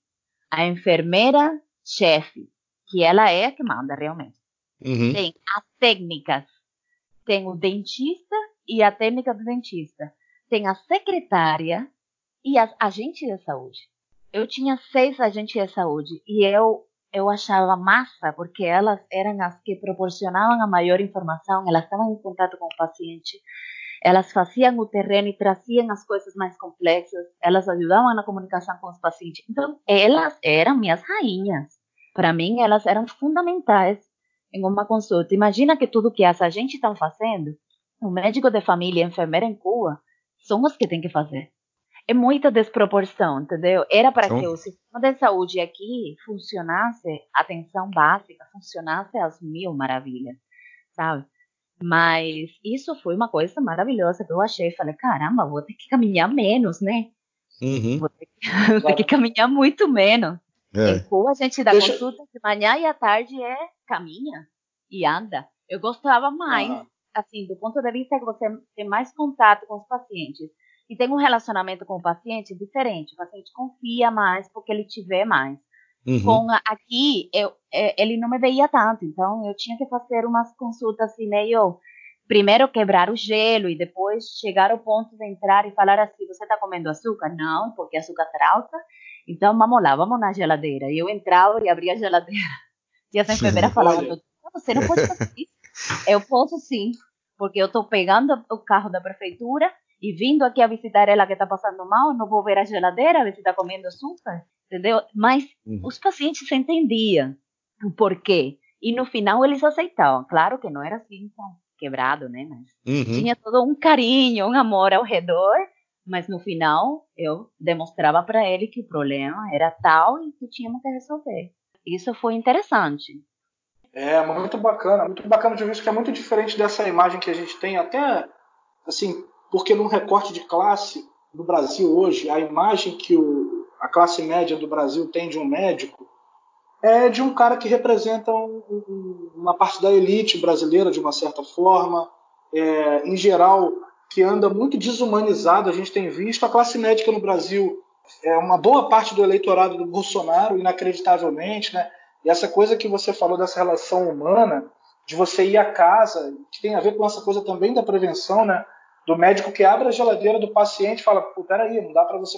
F: a enfermeira chefe, que ela é a que manda realmente.
B: Uhum.
F: Tem as técnicas tem o dentista e a técnica do dentista. Tem a secretária e as agentes de saúde. Eu tinha seis agentes de saúde e eu eu achava massa porque elas eram as que proporcionavam a maior informação, elas estavam em contato com o paciente, elas faziam o terreno e traziam as coisas mais complexas, elas ajudavam na comunicação com os pacientes. Então, elas eram minhas rainhas. Para mim, elas eram fundamentais em uma consulta. Imagina que tudo que essa gente está fazendo, o médico de família e a enfermeira em Cuba, são os que tem que fazer. É muita desproporção, entendeu? Era para que o sistema de saúde aqui funcionasse, atenção básica, funcionasse às mil maravilhas, sabe? Mas isso foi uma coisa maravilhosa que eu achei. Falei, caramba, vou ter que caminhar menos, né?
B: Uhum.
F: Vou ter que, (laughs) vou ter que caminhar muito menos.
B: É.
F: Em Cuba, a gente dá
C: Deixa-
F: consulta de manhã e à tarde é caminha e anda. Eu gostava mais,
C: Aham.
F: assim, do ponto de vista que você tem mais contato com os pacientes. e tem um relacionamento com o paciente diferente. O paciente confia mais porque ele te vê mais. Uhum. Com a, aqui, eu, é, ele não me veia tanto, então eu tinha que fazer umas consultas assim meio primeiro quebrar o gelo e depois chegar ao ponto de entrar e falar assim: você está comendo açúcar? Não, porque açúcar está alta. Então vamos lá, vamos na geladeira. E eu entrava e abria a geladeira. (laughs) E essa enfermeira falava: você não pode fazer isso. Eu posso sim, porque eu estou pegando o carro da prefeitura e vindo aqui a visitar ela que está passando mal, não vou ver a geladeira, ver se está comendo açúcar, entendeu? Mas uhum. os pacientes entendiam o porquê. E no final eles aceitavam. Claro que não era assim tão quebrado, né? Mas uhum. tinha todo um carinho, um amor ao redor. Mas no final eu demonstrava para ele que o problema era tal e que tínhamos que resolver. Isso foi interessante.
C: É, muito bacana, muito bacana de ver isso que é muito diferente dessa imagem que a gente tem, até assim, porque num recorte de classe no Brasil hoje, a imagem que o, a classe média do Brasil tem de um médico é de um cara que representa um, um, uma parte da elite brasileira, de uma certa forma, é, em geral, que anda muito desumanizado. A gente tem visto a classe médica no Brasil é uma boa parte do eleitorado do Bolsonaro, inacreditavelmente, né? E essa coisa que você falou dessa relação humana, de você ir à casa, que tem a ver com essa coisa também da prevenção, né? Do médico que abre a geladeira do paciente e fala: Pô, peraí, não dá para você.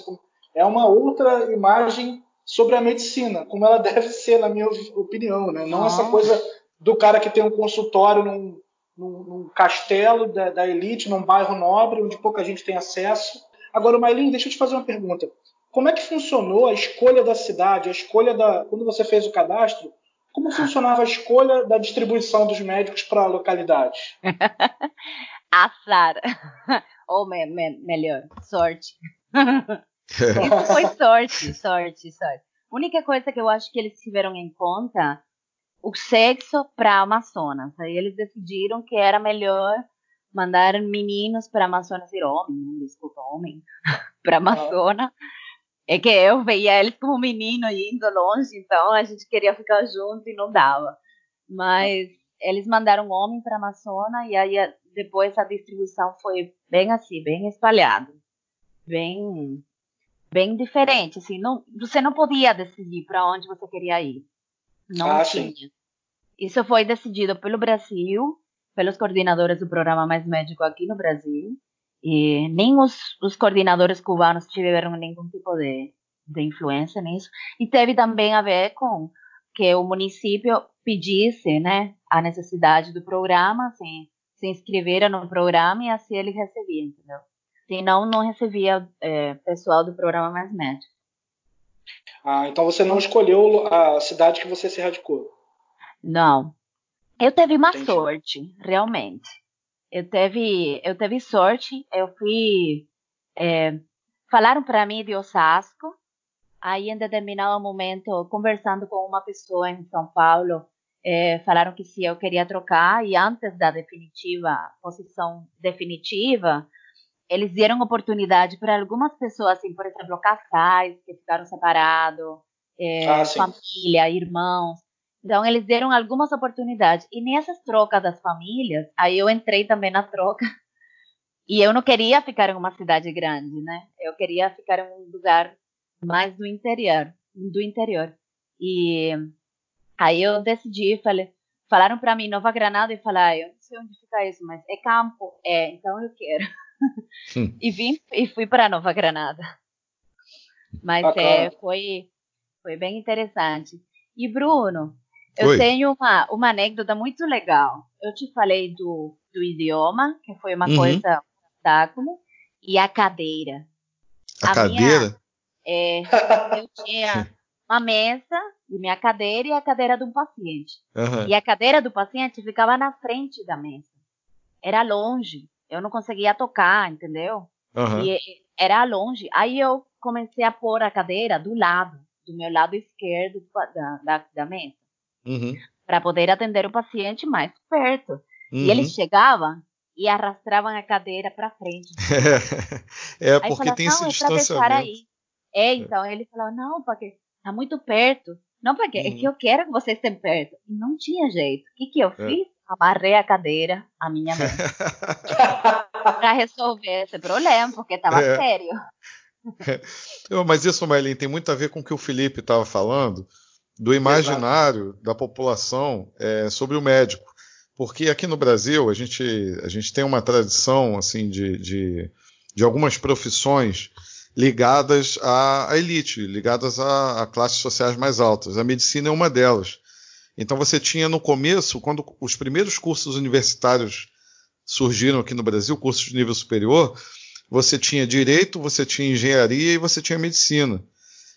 C: É uma outra imagem sobre a medicina, como ela (laughs) deve ser, na minha opinião, né? Não ah. essa coisa do cara que tem um consultório num, num, num castelo da, da, elite, num bairro nobre, onde pouca gente tem acesso. Agora, Maylin, deixa eu te fazer uma pergunta. Como é que funcionou a escolha da cidade, a escolha da. Quando você fez o cadastro, como funcionava a escolha da distribuição dos médicos para a localidade? (laughs)
F: Azar. (laughs) Ou me, me, melhor, sorte. (laughs) Isso foi sorte, sorte, sorte. A única coisa que eu acho que eles tiveram em conta o sexo para Amazonas. Aí eles decidiram que era melhor mandar meninos para Amazonas e homem, desculpa, homem, (laughs) para Amazonas. É que eu veia eles como menino indo longe, então a gente queria ficar junto e não dava. Mas eles mandaram um homem para Amazonas e aí depois a distribuição foi bem assim, bem espalhado, bem bem diferente, assim, não, você não podia decidir para onde você queria ir. Não ah, tinha. Sim. Isso foi decidido pelo Brasil, pelos coordenadores do programa Mais Médico aqui no Brasil, e nem os, os coordenadores cubanos tiveram nenhum tipo de, de influência nisso. E teve também a ver com que o município pedisse né, a necessidade do programa, assim, se inscreveram no programa e assim ele recebia, entendeu? Senão, não recebia é, pessoal do programa Mais Médico.
C: Ah, então você não escolheu a cidade que você se radicou?
F: Não. Eu teve uma Entendi. sorte, realmente. Eu teve, eu teve sorte. Eu fui. É, falaram para mim de Osasco. Aí, em determinado momento, conversando com uma pessoa em São Paulo, é, falaram que se eu queria trocar. E antes da definitiva, posição definitiva, eles deram oportunidade para algumas pessoas, assim, por exemplo, casais que ficaram separados, é, ah, família, irmãos. Então, eles deram algumas oportunidades. E nessas trocas das famílias, aí eu entrei também na troca. (laughs) E eu não queria ficar em uma cidade grande, né? Eu queria ficar em um lugar mais do interior, do interior. E aí eu decidi, falei, falaram para mim Nova Granada e falaram, eu não sei onde fica isso, mas é campo, é, então eu quero. (laughs) e vim e fui para Nova Granada. Mas é, foi, foi bem interessante. E Bruno, eu Oi. tenho uma, uma anécdota muito legal. Eu te falei do, do idioma, que foi uma uhum. coisa obstáculo, e a cadeira.
B: A, a cadeira? Minha,
F: é, (laughs) eu tinha uma mesa e minha cadeira e a cadeira de um paciente. Uhum. E a cadeira do paciente ficava na frente da mesa. Era longe eu não conseguia tocar, entendeu? Uhum. E era longe. Aí eu comecei a pôr a cadeira do lado, do meu lado esquerdo da, da, da mesa, uhum. para poder atender o paciente mais perto. Uhum. E eles chegavam e arrastavam a cadeira para frente. (laughs)
B: é, porque falava, tem esse é distanciamento. Aí.
F: É, então ele falou, não, porque tá muito perto. Não, porque é que uhum. eu quero que vocês estejam perto. E não tinha jeito. O que, que eu é. fiz? Amarrei a cadeira à minha mesa. (laughs) para resolver esse problema, porque estava
B: É.
F: sério.
B: Eu, Mas isso, Maylin, tem muito a ver com o que o Felipe estava falando, do imaginário da população é, sobre o médico. Porque aqui no Brasil a gente, a gente tem uma tradição assim de, de, de algumas profissões ligadas à, à elite, ligadas a, a classes sociais mais altas. A medicina é uma delas. Então você tinha no começo, quando os primeiros cursos universitários surgiram aqui no Brasil, cursos de nível superior, você tinha direito, você tinha engenharia e você tinha medicina.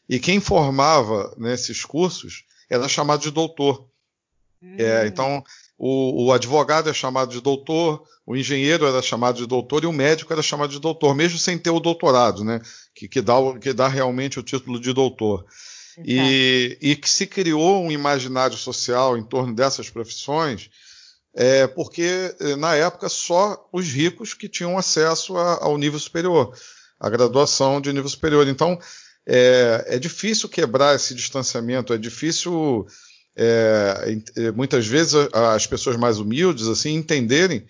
B: E quem formava nesses cursos era chamado de doutor. É, então, o, o advogado é chamado de doutor, o engenheiro era chamado de doutor e o médico era chamado de doutor, mesmo sem ter o doutorado, né? Que, que, dá, que dá realmente o título de doutor. E, e que se criou um imaginário social em torno dessas profissões, é, porque eh, na época só os ricos que tinham acesso a- ao nível superior, à graduação de nível superior. Então é, é difícil quebrar esse distanciamento, é difícil é, eh, muitas vezes as pessoas mais humildes assim entenderem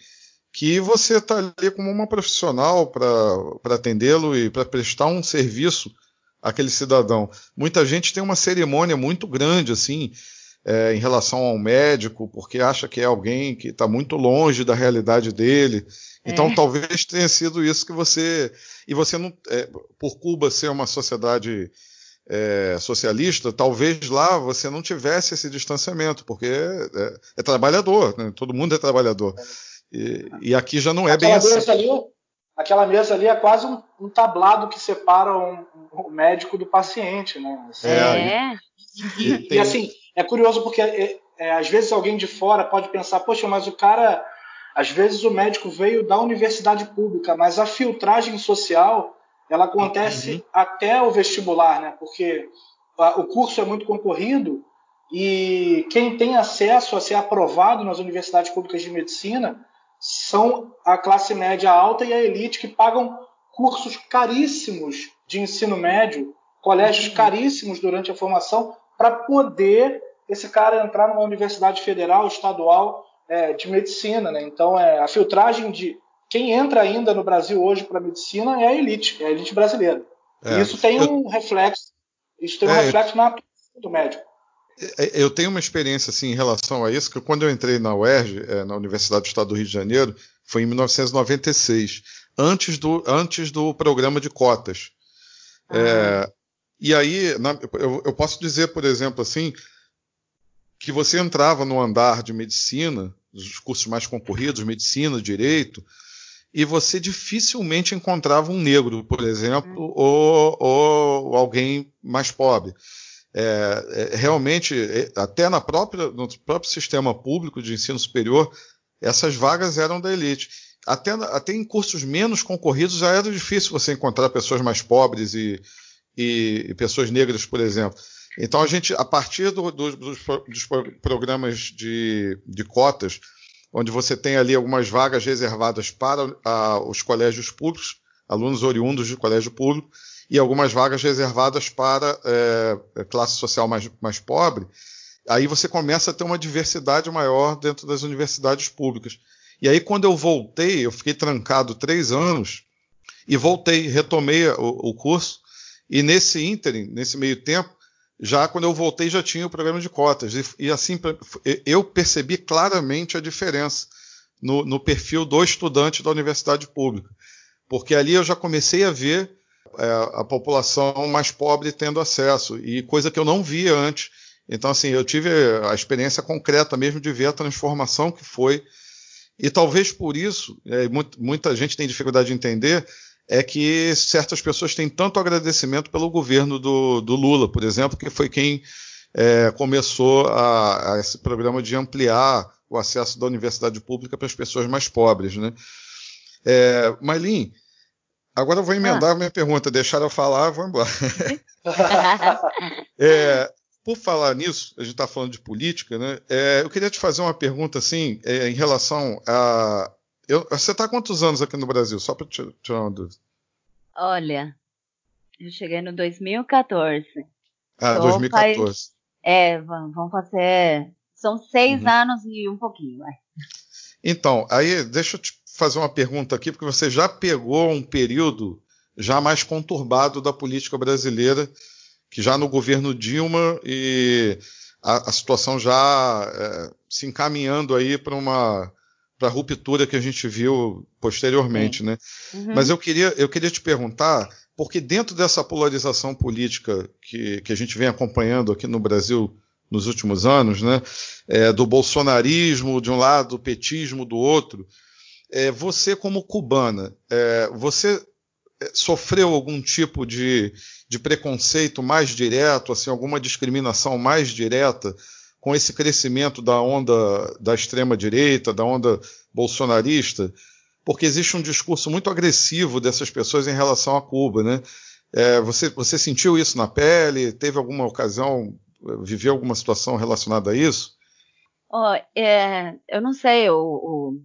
B: que você está ali como uma profissional para atendê-lo e para prestar um serviço àquele cidadão. Muita gente tem uma cerimônia muito grande assim é, em relação ao médico, porque acha que é alguém que está muito longe da realidade dele. Então
F: É.
B: talvez tenha sido isso que você e você não, é, por Cuba ser uma sociedade é, socialista, talvez lá você não tivesse esse distanciamento, porque é, é trabalhador, né? todo mundo é trabalhador. E, e aqui já não é bem assim.
C: Aquela mesa ali é quase um, um tablado que separa um- um- o médico do paciente, né? Assim,
B: É,
F: É,
C: E, e,
B: Tem-
C: assim, é curioso porque é, é, às vezes alguém de fora pode pensar, poxa, mas o cara, às vezes o médico veio da universidade pública, mas a filtragem social ela acontece
B: Uhum.
C: até o vestibular, né? Porque a- o curso é muito concorrido e quem tem acesso a ser aprovado nas universidades públicas de medicina são a classe média alta e a elite que pagam cursos caríssimos de ensino médio, colégios caríssimos durante a formação, para poder esse cara entrar numa universidade federal, estadual é, de medicina. Né? Então, é, a filtragem de quem entra ainda no Brasil hoje para medicina é a elite, é a elite brasileira.
B: É.
C: E isso tem
B: Eu-
C: um reflexo, isso tem um
B: É,
C: reflexo na atuação do médico.
B: É, Eu tenho uma experiência assim em relação a isso, que quando eu entrei na UERJ, é, na Universidade do Estado do Rio de Janeiro, foi em 1996, antes do, antes do programa de cotas. É, e aí, na- eu, eu posso dizer, por exemplo, assim, que você entrava no andar de medicina, os cursos mais concorridos, medicina, direito, e você dificilmente encontrava um negro, por exemplo, ou, ou alguém mais pobre. É, é, realmente, é, até na própria, no próprio sistema público de ensino superior, essas vagas eram da elite. Até, até em cursos menos concorridos já era difícil você encontrar pessoas mais pobres e, e- e pessoas negras, por exemplo. Então a gente, a partir do- do- dos, dos pro- programas de, de cotas, onde você tem ali algumas vagas reservadas para ah, os colégios públicos, alunos oriundos de colégio público, e algumas vagas reservadas para é, classe social mais, mais pobre, aí você começa a ter uma diversidade maior dentro das universidades públicas. E aí, quando eu voltei, eu fiquei trancado três anos, e voltei, retomei o, o curso, e nesse ínterim, nesse meio tempo, já quando eu voltei já tinha o programa de cotas. E, e assim, eu percebi claramente a diferença no, no perfil do estudante da universidade pública. Porque ali eu já comecei a ver a população mais pobre tendo acesso, e coisa que eu não via antes. Então, assim, eu tive a experiência concreta mesmo de ver a transformação que foi. E talvez por isso, é, muita gente tem dificuldade de entender, é que certas pessoas têm tanto agradecimento pelo governo do, do Lula, por exemplo, que foi quem é, começou a, a esse programa de ampliar o acesso da universidade pública para as pessoas mais pobres. Né? É, Maylin, agora eu vou emendar a minha pergunta, deixar eu falar, vou embora. (laughs) É, por falar nisso, a gente está falando de política, né? É, eu queria te fazer uma pergunta assim, é, em relação a. eu- você está quantos anos aqui no Brasil? Só para tirar uma dúvida.
F: Olha, eu cheguei no 2014.
B: Ah,
F: Só
B: 2014.
F: É, vão fazer. São seis
B: Uhum.
F: anos e um pouquinho, vai.
B: Então, aí deixa eu te fazer uma pergunta aqui, porque você já pegou um período já mais conturbado da política brasileira, que já no governo Dilma e a, a situação já é, se encaminhando aí para uma para a ruptura que a gente viu posteriormente, né? Uhum. Mas eu queria, eu queria te perguntar, porque dentro dessa polarização política que, que a gente vem acompanhando aqui no Brasil nos últimos anos, né? É, do bolsonarismo de um lado, do petismo do outro, é, você como cubana, é, você é, sofreu algum tipo de, de preconceito mais direto, assim, alguma discriminação mais direta com esse crescimento da onda da extrema direita, da onda bolsonarista, porque existe um discurso muito agressivo dessas pessoas em relação a Cuba, né? É, você, você sentiu isso na pele? Teve alguma ocasião, viveu alguma situação relacionada a isso?
F: Oh, é, eu não sei, o, o,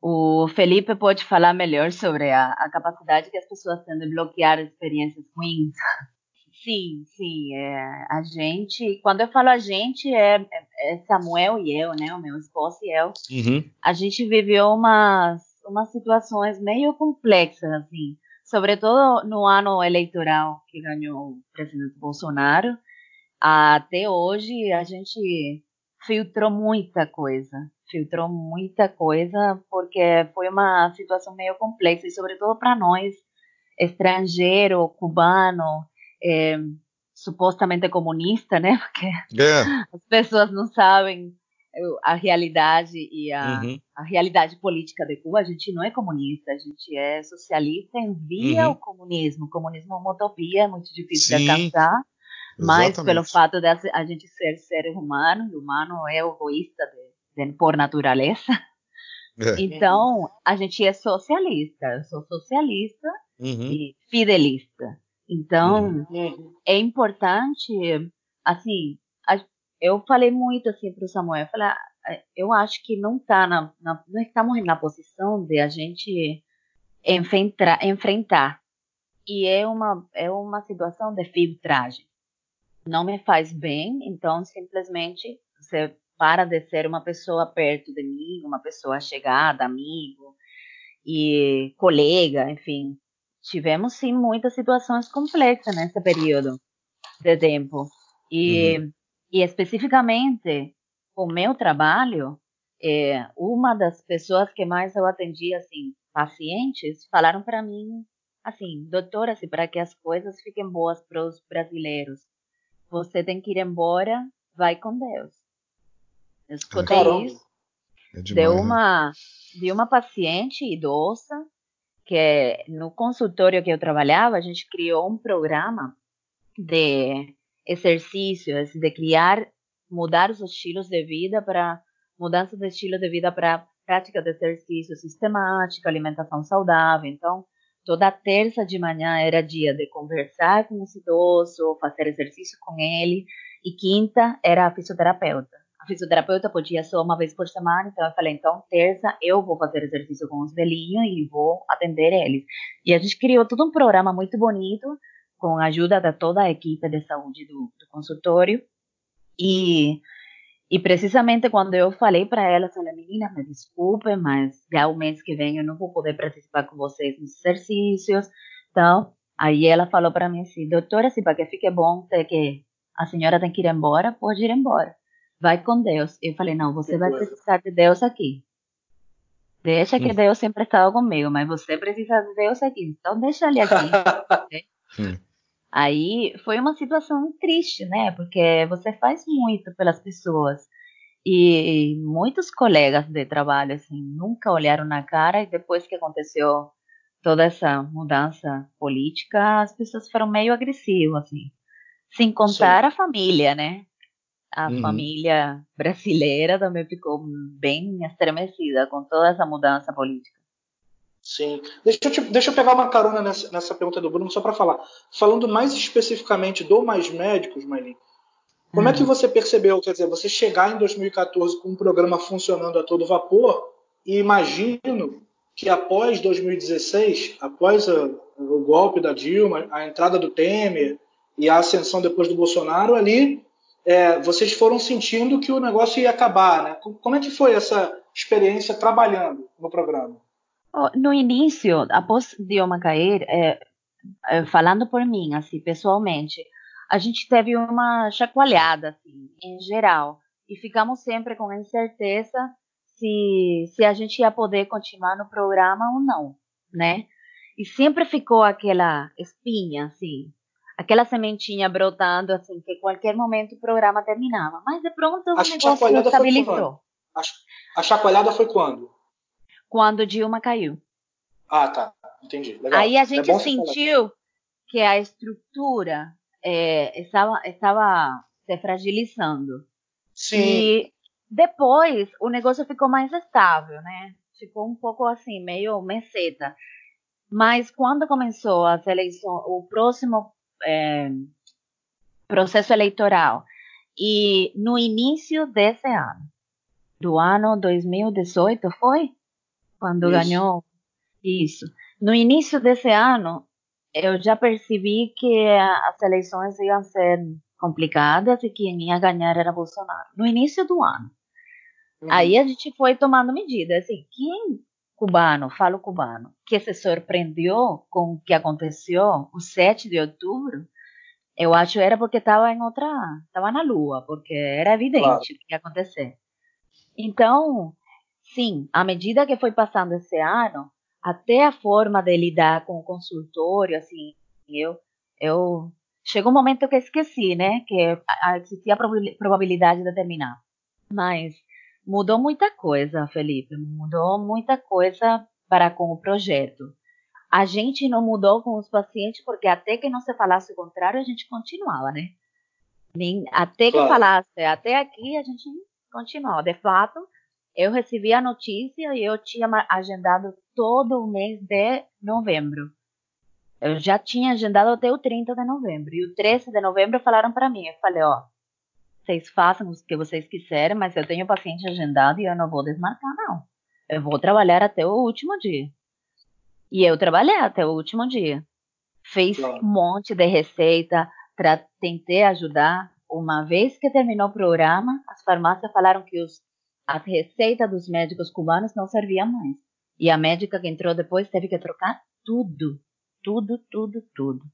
F: o, Felipe pode falar melhor sobre a, a capacidade que as pessoas têm de bloquear experiências ruins. (laughs) Sim, sim. É, a gente, quando eu falo a gente, é, é, Samuel e eu, né? O meu esposo e eu. Uhum. A gente viveu umas, umas situações meio complexas, assim. Sobretudo no ano eleitoral que ganhou o presidente Bolsonaro. Até hoje, a gente filtrou muita coisa. Filtrou muita coisa, porque foi uma situação meio complexa, e sobretudo para nós, estrangeiro, cubano, é, supostamente comunista, né? (laughs) Porque é. as pessoas não sabem a realidade e a, uhum. a, realidade política de Cuba. A gente não é comunista, a gente é socialista em via uhum. o comunismo. O comunismo é uma utopia, é muito difícil Sim. de alcançar. Mas pelo fato de a gente ser ser humano, o humano é egoísta de, de, por natureza. É. Então, a gente é socialista. Eu sou socialista uhum. e fidelista. Então, uhum. é importante, assim, eu falei muito assim para o Samuel, eu, falei, ah, eu acho que não tá na, na, não estamos na posição de a gente enfrentar, enfrentar. E é uma, é uma situação de filtragem. Não me faz bem, então simplesmente você para de ser uma pessoa perto de mim, uma pessoa chegada, amigo e colega, enfim tivemos sim muitas situações complexas nesse período de tempo. E, uhum. e especificamente, o meu trabalho, é, uma das pessoas que mais eu atendi, assim, pacientes, falaram para mim, assim, doutora, assim, para que as coisas fiquem boas para os brasileiros, você tem que ir embora, vai com Deus. Eu escutei Caramba. isso é demais, de uma, né? de uma paciente idosa que no consultório que eu trabalhava, a gente criou um programa de exercícios, de criar, mudar os estilos de vida para mudança de estilo de vida para prática de exercício sistemático, alimentação saudável. Então, toda terça de manhã era dia de conversar com o idoso, fazer exercício com ele, e quinta era a fisioterapeuta fisioterapeuta podia só uma vez por semana, então eu falei, então terça eu vou fazer exercício com os velhinhos e vou atender eles. E a gente criou todo um programa muito bonito, com a ajuda de toda a equipe de saúde do, do consultório. E, e precisamente quando eu falei para elas, falei, meninas, me desculpem, mas já o mês que vem eu não vou poder participar com vocês nos exercícios. Então, aí ela falou para mim assim, doutora, se para que fique bom, ter que a senhora tem que ir embora, pode ir embora vai com Deus. Eu falei, não, você vai precisar de Deus aqui. Deixa que hum. Deus sempre está comigo, mas você precisa de Deus aqui. Então deixa ele aqui. hum. (laughs) Aí foi uma situação triste, né? Porque você faz muito pelas pessoas. E muitos colegas de trabalho, assim, nunca olharam na cara e depois que aconteceu toda essa mudança política, as pessoas foram meio agressivas, assim. Sem contar Sim. a família, né? a uhum. família brasileira também ficou bem estremecida com toda essa mudança política.
C: Sim. Deixa eu, te, deixa eu pegar uma carona nessa, nessa pergunta do Bruno, só para falar. Falando mais especificamente do Mais Médicos, Maylin, como uhum. é que uhum. você percebeu, quer dizer, você chegar em 2014 com um programa funcionando a todo vapor, e imagino que após 2016, após a, o golpe da Dilma, a entrada do Temer e a ascensão depois do Bolsonaro, ali é, vocês foram sentindo que o negócio ia acabar, né? Como é que foi essa experiência trabalhando no programa?
F: No início, após Dilma cair, é, é, falando por mim, assim, pessoalmente, a gente teve uma chacoalhada, assim, em geral, e ficamos sempre com incerteza se, se a gente ia poder continuar no programa ou não, né? E sempre ficou aquela espinha, assim, aquela sementinha brotando, assim, que qualquer momento o programa terminava. Mas de pronto o
C: A
F: negócio estabilizou.
C: A, a chacoalhada foi quando?
F: Quando Dilma caiu.
C: Ah, tá. Entendi. Legal.
F: Aí a
C: É
F: gente
C: falar.
F: sentiu que a estrutura é, estava, estava se fragilizando.
C: Sim.
F: E depois o negócio ficou mais estável, né? Ficou um pouco assim, meio meseta. Mas quando começou as eleições, o próximo é, processo eleitoral, e no início desse ano, do ano 2018, foi? Quando
C: Isso.
F: ganhou isso. No início desse ano, eu já percebi que as eleições iam ser complicadas e quem ia ganhar era Bolsonaro. No início do ano.
C: Uhum.
F: Aí a gente foi tomando medidas. Assim, quem cubano, falo cubano, que se surpreendeu com o que aconteceu o 7 de outubro, eu acho era porque estava em outra, estava na lua, porque era evidente
C: Claro.
F: o que ia acontecer. Então, sim, à medida que foi passando esse ano, até a forma de lidar com o consultório, assim, eu, eu chegou um momento que esqueci, né, que existia a probabil- probabilidade de terminar. Mas mudou muita coisa, Felipe, mudou muita coisa para com o projeto. A gente não mudou com os pacientes porque até que não se falasse o contrário, a gente continuava, né? Nem, até que
C: Claro.
F: falasse, até aqui a gente continuava. De fato, eu recebi a notícia e eu tinha agendado todo o mês de novembro. Eu já tinha agendado até o 30 de novembro. E o 13 de novembro falaram para mim. Eu falei, ó, vocês façam o que vocês quiserem, mas eu tenho paciente agendado e eu não vou desmarcar, não. Eu vou trabalhar até o último dia. E eu trabalhei até o último dia. Fiz um monte de receita, tra- tentei ajudar. Uma vez que terminou o programa, as farmácias falaram que os, as receitas dos médicos cubanos não serviam mais. E a médica que entrou depois teve que trocar tudo. Tudo, tudo, tudo.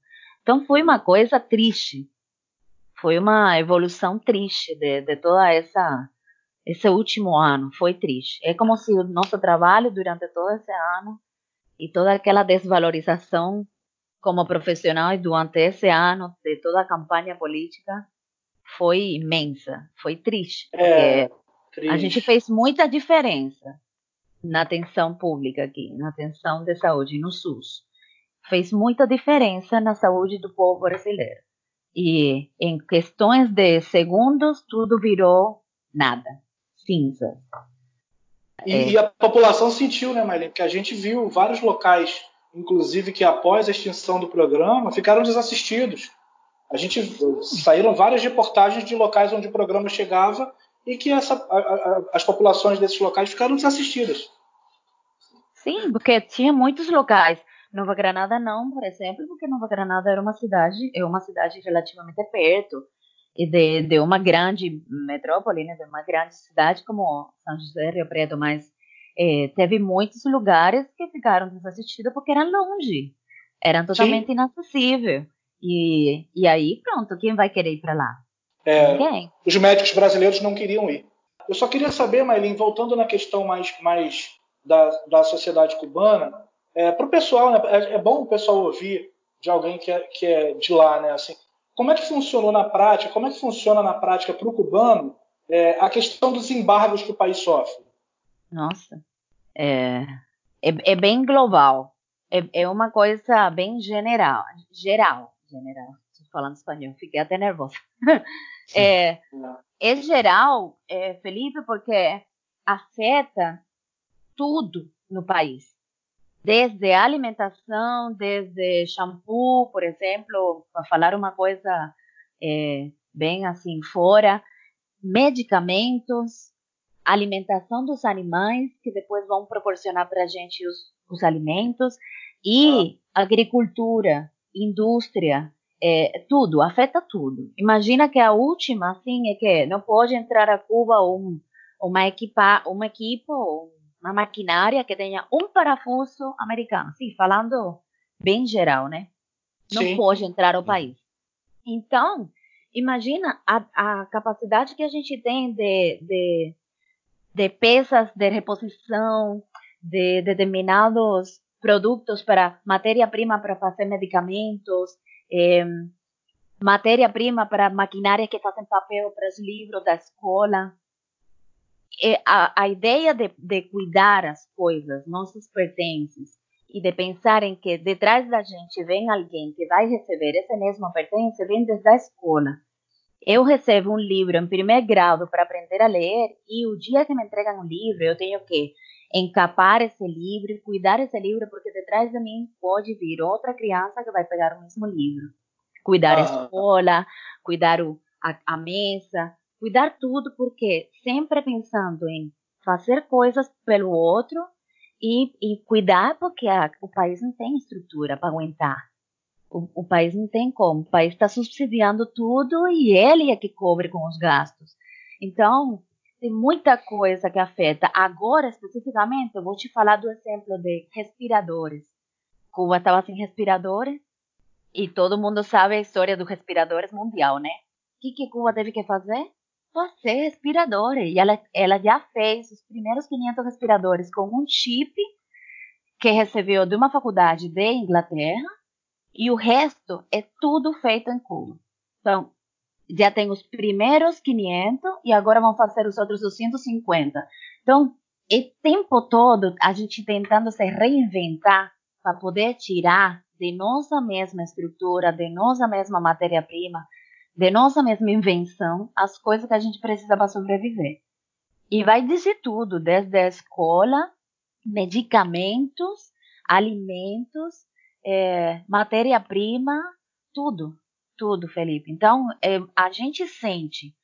F: Então foi uma coisa triste. Foi uma evolução triste de, de toda essa esse último ano. Foi triste. É como se o nosso trabalho durante todo esse ano e toda aquela desvalorização como profissional durante esse ano de toda a campanha política foi imensa. Foi triste.
C: É,
F: porque a gente fez muita diferença na atenção pública aqui, na atenção de saúde no SUS. Fez muita diferença na saúde do povo brasileiro. E em questões de segundos, tudo virou nada, cinza.
C: E,
F: É.
C: e a população sentiu, né, Maylene? Que a gente viu vários locais, inclusive que após a extinção do programa, ficaram desassistidos. A gente saíram várias reportagens de locais onde o programa chegava e que essa, a- a- as populações desses locais ficaram desassistidas.
F: Sim, porque tinha muitos locais. Nova Granada não, por exemplo, porque Nova Granada era uma cidade, é uma cidade relativamente perto e de, de uma grande metrópole, né, de uma grande cidade como São José Rio Preto, mas eh, teve muitos lugares que ficaram desassistidos porque eram longe, eram totalmente inacessíveis. E, e aí, pronto, quem vai querer ir para lá?
C: É,
F: Ninguém.
C: os médicos brasileiros não queriam ir. Eu só queria saber, Maylin, voltando na questão mais, mais da, da sociedade cubana, é, para o pessoal, né, é, é bom o pessoal ouvir de alguém que é, que é de lá, né? Assim, como é que funcionou na prática? Como é que funciona na prática para o cubano é, a questão dos embargos que o país sofre?
F: Nossa, é, é, é bem global. É, é uma coisa bem general. Geral. General. Estou falando espanhol, fiquei até nervosa. (laughs) é, é. geral, é, Felipe, porque afeta tudo no país. Desde a alimentação, desde shampoo, por exemplo, para falar uma coisa é, bem assim fora, medicamentos, alimentação dos animais, que depois vão proporcionar para a gente os, os alimentos, e agricultura, indústria, é, tudo, afeta tudo. Imagina que a última, assim, é que não pode entrar a Cuba um, uma, equipa, uma equipe, um uma maquinária que tenha um parafuso americano. Sim, falando bem geral, né? Não Sim. pode entrar ao país. Então, imagina a, a capacidade que a gente tem de, de, de peças de reposição, de determinados produtos para matéria-prima para fazer medicamentos, eh, matéria-prima para maquinárias que fazem papel para os livros da escola. A, a ideia de, de cuidar as coisas, nossos pertences, e de pensar em que detrás da gente vem alguém que vai receber esse mesmo pertence, vem desde a escola. Eu recebo um livro em primeiro grau para aprender a ler e o dia que me entregam o livro eu tenho que encapar esse livro, cuidar esse livro, porque detrás de mim pode vir outra criança que vai pegar o mesmo livro. Cuidar ah. a escola, cuidar o, a, a mesa, cuidar tudo, porque sempre pensando em fazer coisas pelo outro e, e cuidar porque a, o país não tem estrutura para aguentar. O, o, país não tem como. O país está subsidiando tudo e ele é que cobre com os gastos. Então, tem muita coisa que afeta. Agora, especificamente, eu vou te falar do exemplo de respiradores. Cuba estava sem respiradores e todo mundo sabe a história dos respiradores mundial, né? O que, que Cuba teve que fazer? Fazer respiradores. E ela, ela já fez os primeiros 500 respiradores com um chip que recebeu de uma faculdade de Inglaterra e o resto é tudo feito em Cuba. Então, já tem os primeiros 500 e agora vão fazer os outros 250. Então, o tempo todo a gente tentando se reinventar para poder tirar de nossa mesma estrutura, de nossa mesma matéria-prima, de nossa mesma invenção, as coisas que a gente precisa para sobreviver. E vai dizer tudo, desde a escola, medicamentos, alimentos, é, matéria-prima, tudo tudo, Felipe. Então, é, a gente sente.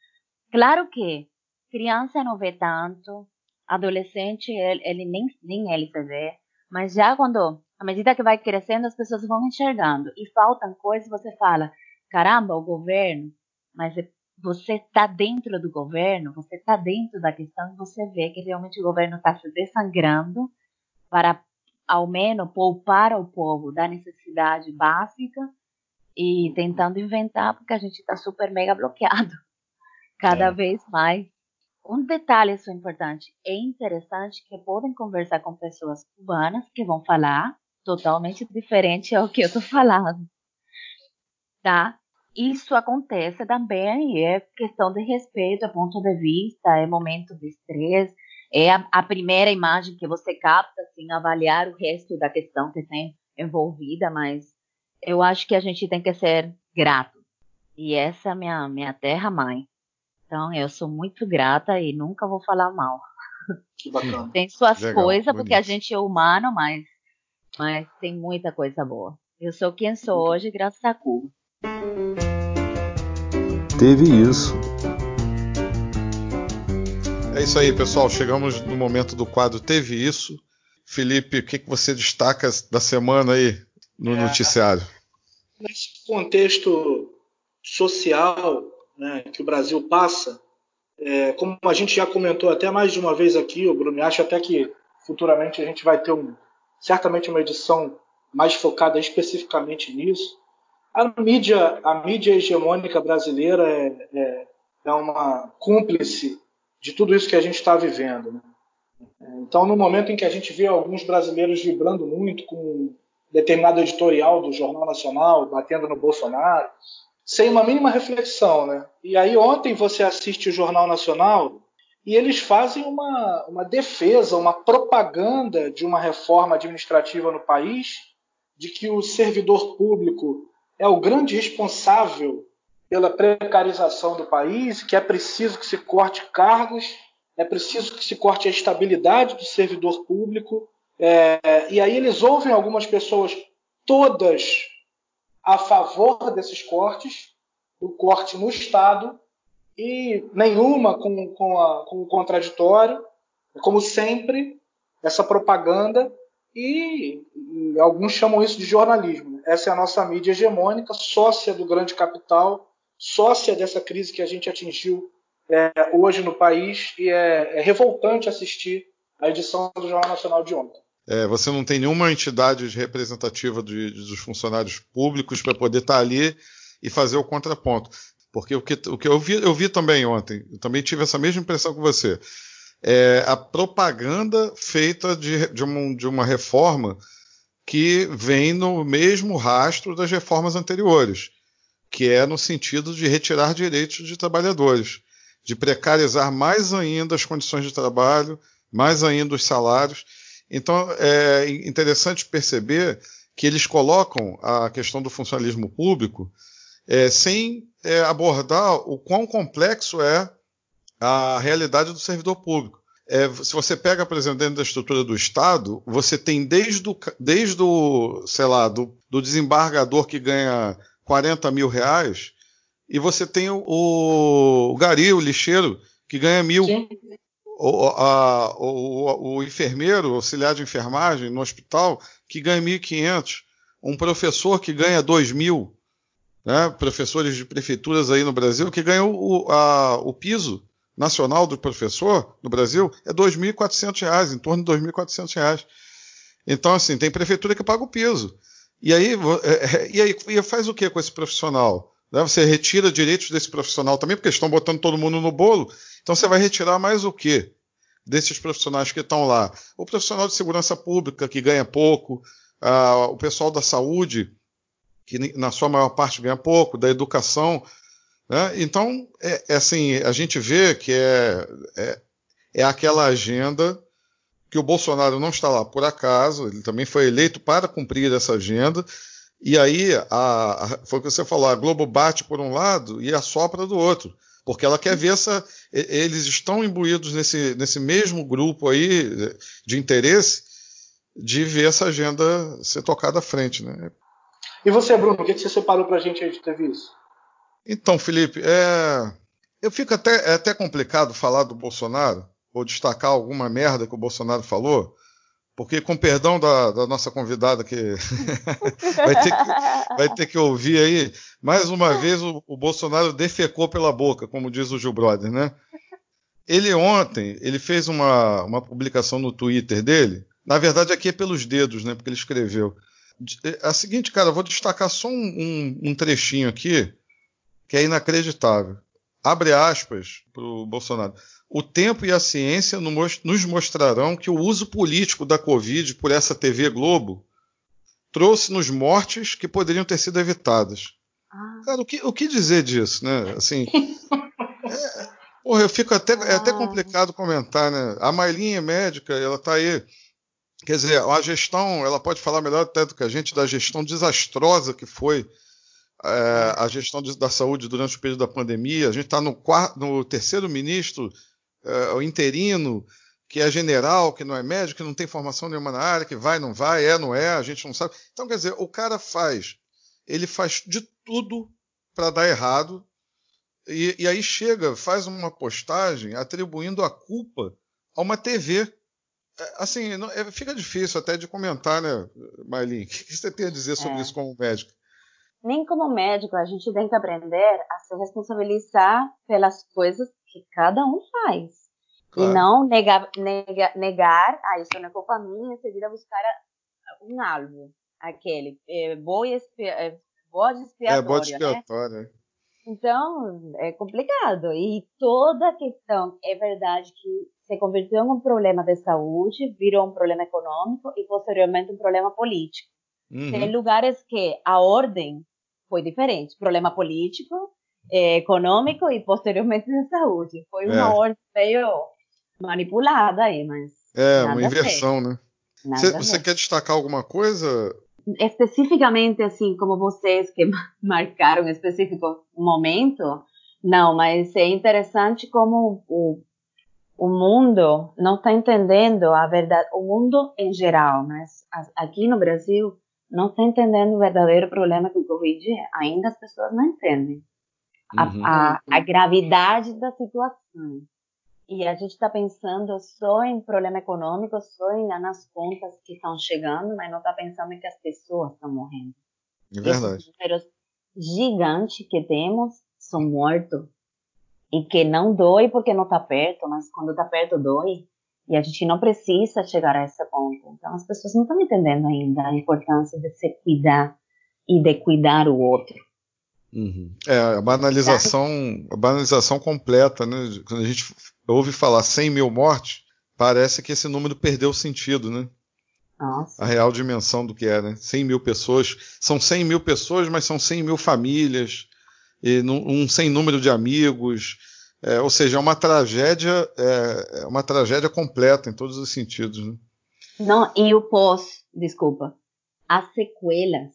F: Claro que criança não vê tanto, adolescente, ele, ele nem, nem ele se vê, mas já quando, à medida que vai crescendo, as pessoas vão enxergando e faltam coisas, você fala, caramba, o governo, mas é, você está dentro do governo, você está dentro da questão, você vê que realmente o governo está se desangrando para, ao menos, poupar ao povo da necessidade básica e tentando inventar, porque a gente está super mega bloqueado (laughs) cada é. vez mais. Um detalhe só importante, é interessante que podem conversar com pessoas cubanas que vão falar totalmente diferente ao que eu estou (laughs) falando, tá? Isso acontece também, é questão de respeito, é ponto de vista, é momento de estresse, é a, a, primeira imagem que você capta, assim, avaliar o resto da questão que tem envolvida, mas eu acho que a gente tem que ser grato. E essa é a minha, minha terra mãe. Então eu sou muito grata e nunca vou falar mal.
C: Que bacana.
F: tem suas Legal, coisas, porque a gente é humano, mas, mas tem muita coisa boa. Eu sou quem sou hoje graças a Cuba.
A: Teve isso.
B: É isso aí, pessoal. Chegamos no momento do quadro Teve Isso. Felipe, o que, que você destaca da semana aí? No é, noticiário?
C: Nesse contexto social né, que o Brasil passa, é, como a gente já comentou até mais de uma vez aqui, o Bruno, acho até que futuramente a gente vai ter um, certamente uma edição mais focada especificamente nisso. A mídia, a mídia hegemônica brasileira é, é, é uma cúmplice de tudo isso que a gente está vivendo. Né? Então, no momento em que a gente vê alguns brasileiros vibrando muito com determinado editorial do Jornal Nacional batendo no Bolsonaro, sem uma mínima reflexão, né? E aí ontem você assiste o Jornal Nacional e eles fazem uma, uma defesa, uma propaganda de uma reforma administrativa no país, de que o servidor público é o grande responsável pela precarização do país, que é preciso que se corte cargos, é preciso que se corte a estabilidade do servidor público, é, e aí eles ouvem algumas pessoas, todas a favor desses cortes, do corte no Estado, e nenhuma com, com, a, com o contraditório, como sempre, essa propaganda, e, e, alguns chamam isso de jornalismo. Essa é a nossa mídia hegemônica, sócia do grande capital, sócia dessa crise que a gente atingiu é, hoje no país, e é, é revoltante assistir a edição do Jornal Nacional de ontem.
B: É, você não tem nenhuma entidade representativa de, de, dos funcionários públicos para poder estar tá ali e fazer o contraponto. Porque o que, o que eu, vi, eu vi também ontem, eu também tive essa mesma impressão que você. É a propaganda feita de, de, uma, de uma reforma que vem no mesmo rastro das reformas anteriores, que é no sentido de retirar direitos de trabalhadores, de precarizar mais ainda as condições de trabalho, mais ainda os salários. Então é interessante perceber que eles colocam a questão do funcionalismo público é, sem é, abordar o quão complexo é a realidade do servidor público. É, se você pega, por exemplo, dentro da estrutura do Estado, você tem desde o, desde o sei lá, do, do desembargador que ganha 40 mil reais, e você tem o, o, o gari, o lixeiro, que ganha mil. O, a, o, o, enfermeiro, auxiliar de enfermagem no hospital, que ganha 1.500. Um professor que ganha 2 mil né, professores de prefeituras aí no Brasil, que ganham o, a, o piso nacional do professor no Brasil é R$ 2.400, em torno de R$ 2.400. Então, assim, tem prefeitura que paga o piso. E aí, é, é, e aí e faz o que com esse profissional? Né? Você retira direitos desse profissional também, porque estão botando todo mundo no bolo. Então você vai retirar mais o quê? Desses profissionais que estão lá. O profissional de segurança pública, que ganha pouco, o pessoal da saúde, que na sua maior parte ganha pouco, da educação. Né? Então, é, é, assim, a gente vê que é, é, é, aquela agenda que o Bolsonaro não está lá por acaso, ele também foi eleito para cumprir essa agenda. E aí, a, a, foi o que você falou, a Globo bate por um lado e assopra do outro, porque ela quer ver essa. Eles estão imbuídos nesse, nesse mesmo grupo aí de interesse de ver essa agenda ser tocada à frente. Né?
C: E você, Bruno, o que, você separou para a gente aí de teve isso?
B: Então, Felipe, é... eu fico até, é até complicado falar do Bolsonaro, ou destacar alguma merda que o Bolsonaro falou, porque, com perdão da, da nossa convidada que... (laughs) vai, ter que vai ter que ouvir aí, mais uma vez o, o Bolsonaro defecou pela boca, como diz o Gil Brother, né? Ele ontem, ele fez uma, uma publicação no Twitter dele, na verdade aqui é pelos dedos, né? Porque ele escreveu. É a seguinte, cara, eu vou destacar só um, um, um trechinho aqui que é inacreditável. Abre aspas para o Bolsonaro. O tempo e a ciência nos mostrarão que o uso político da Covid por essa TV Globo trouxe-nos mortes que poderiam ter sido evitadas. Ah. Cara, o que, o que, dizer disso, né? Assim, (laughs) é, porra, eu fico até, é até ah. complicado comentar, né? A Mailinha é médica, ela está aí Quer dizer, a gestão, ela pode falar melhor até do que a gente da gestão desastrosa que foi é, a gestão da saúde durante o período da pandemia. A gente está no, no, terceiro ministro, é, o interino, que é general, que não é médico, que não tem formação nenhuma na área, que vai, não vai, é, não é, a gente não sabe. Então, quer dizer, o cara faz, ele faz de tudo para dar errado, e, e aí chega, faz uma postagem atribuindo a culpa a uma TV é, assim, não, é, fica difícil até de comentar, né, Marlene? (laughs) O que você tem a dizer sobre é. isso como médico?
F: Nem como médico, a gente tem que aprender a se responsabilizar pelas coisas que cada um faz. Claro. E não negar, negar, negar, ah, isso não é culpa minha, e seguir a buscar um alvo, aquele, é, boa, é, bode expiatório,
B: é, bode expiatório,
F: né? Então, é complicado. E toda a questão, é verdade que se convirtió em um problema de saúde, virou um problema econômico e posteriormente um problema político. Uhum. Tem lugares que a ordem foi diferente, problema político, eh, econômico e posteriormente de saúde. Foi uma é. ordem meio manipulada aí, mas
B: é uma inversão, né? Você, você quer destacar alguma coisa?
F: Especificamente assim, como vocês que (laughs) marcaram um específico momento, não, mas é interessante como o o mundo não está entendendo a verdade, o mundo em geral, mas aqui no Brasil não está entendendo o verdadeiro problema que o Covid é. Ainda as pessoas não entendem a, uhum. a, a gravidade da situação. E a gente está pensando só em problema econômico, só em, nas contas que estão chegando, mas não está pensando em que as pessoas estão morrendo.
B: É verdade. Esses números
F: gigantes que temos são mortos e que não dói porque não está perto, mas quando está perto dói. E a gente não precisa chegar a esse ponto. Então, as pessoas não estão entendendo ainda a importância de se cuidar e de cuidar o outro.
B: Uhum. É, a banalização, a banalização completa, né? Quando a gente ouve falar 100 mil mortes, parece que esse número perdeu o sentido, né?
F: Nossa.
B: A real dimensão do que é, né? 100 mil pessoas. São 100 mil pessoas, mas são 100 mil famílias, e um sem número de amigos. É, ou seja, é uma tragédia, é, é, uma tragédia completa em todos os sentidos. Né?
F: Não, e o pós, desculpa, as sequelas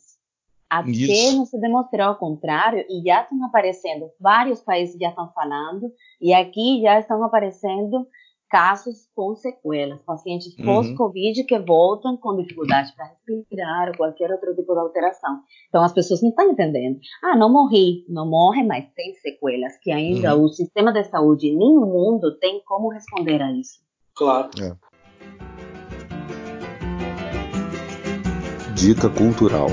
F: até Isso. não se demonstrar o contrário, e já estão aparecendo, vários países já estão falando, e aqui já estão aparecendo casos com sequelas, pacientes uhum. pós-Covid que voltam com dificuldade para respirar ou qualquer outro tipo de alteração. Então as pessoas não estão entendendo. Ah, não morri, não morre, mas tem sequelas que ainda uhum. o sistema de saúde nem o mundo tem como responder a isso.
C: Claro.
B: É.
A: Dica cultural.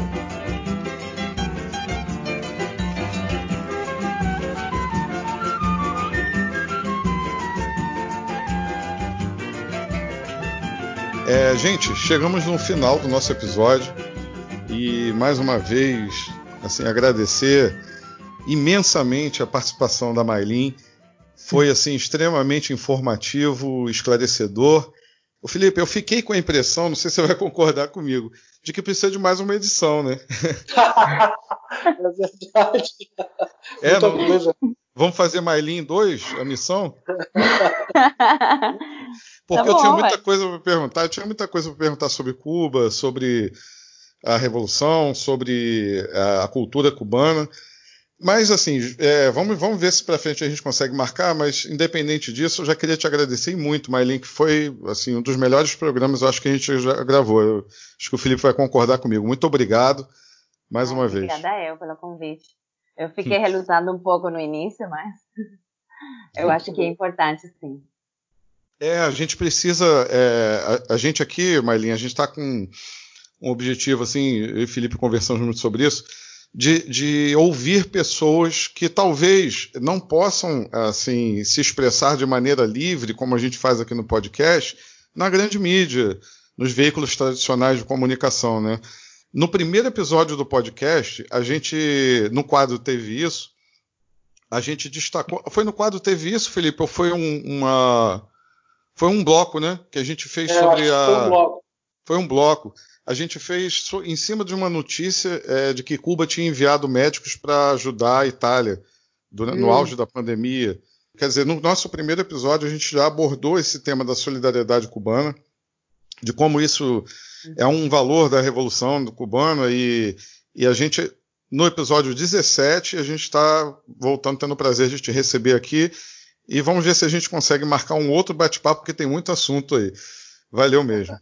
B: É, gente, chegamos no final do nosso episódio e mais uma vez, assim, agradecer imensamente a participação da Mailin. Foi assim extremamente informativo, esclarecedor. O Felipe, eu fiquei com a impressão, não sei se você vai concordar comigo, de que precisa de mais uma edição, né? (laughs)
C: é verdade.
B: É, não, vamos fazer Mailin 2, a missão? (laughs) Porque tá bom, eu tinha muita coisa para perguntar, eu tinha muita coisa para perguntar sobre Cuba, sobre a revolução, sobre a, a cultura cubana. Mas assim, é, vamos, vamos ver se para frente a gente consegue marcar, mas independente disso, eu já queria te agradecer muito, Mailin, que foi assim, um dos melhores programas eu acho que a gente já gravou. Eu, acho que o Felipe vai concordar comigo. Muito obrigado mais uma vez.
F: Obrigada eu pelo convite. Eu fiquei relutando um pouco no início, mas (laughs) eu acho que é importante sim.
B: É, a gente precisa. É, a, a, gente aqui, Marlinha, a gente está com um objetivo, assim, eu e Felipe conversamos muito sobre isso, de, de, ouvir pessoas que talvez não possam, assim, se expressar de maneira livre, como a gente faz aqui no podcast, na grande mídia, nos veículos tradicionais de comunicação, né? No primeiro episódio do podcast, a gente, no quadro Teve Isso, a gente destacou. Foi no quadro Teve Isso, Felipe? Ou foi um, uma foi um bloco, né? Que a gente fez é, sobre a.
C: Foi um bloco.
B: Foi um bloco. A gente fez em cima de uma notícia é, de que Cuba tinha enviado médicos para ajudar a Itália hum. no auge da pandemia. Quer dizer, no nosso primeiro episódio a gente já abordou esse tema da solidariedade cubana, de como isso é um valor da revolução cubana e, e a gente no episódio 17 a gente está voltando tendo o prazer de te receber aqui e vamos ver se a gente consegue marcar um outro bate-papo, porque tem muito assunto aí. Valeu mesmo.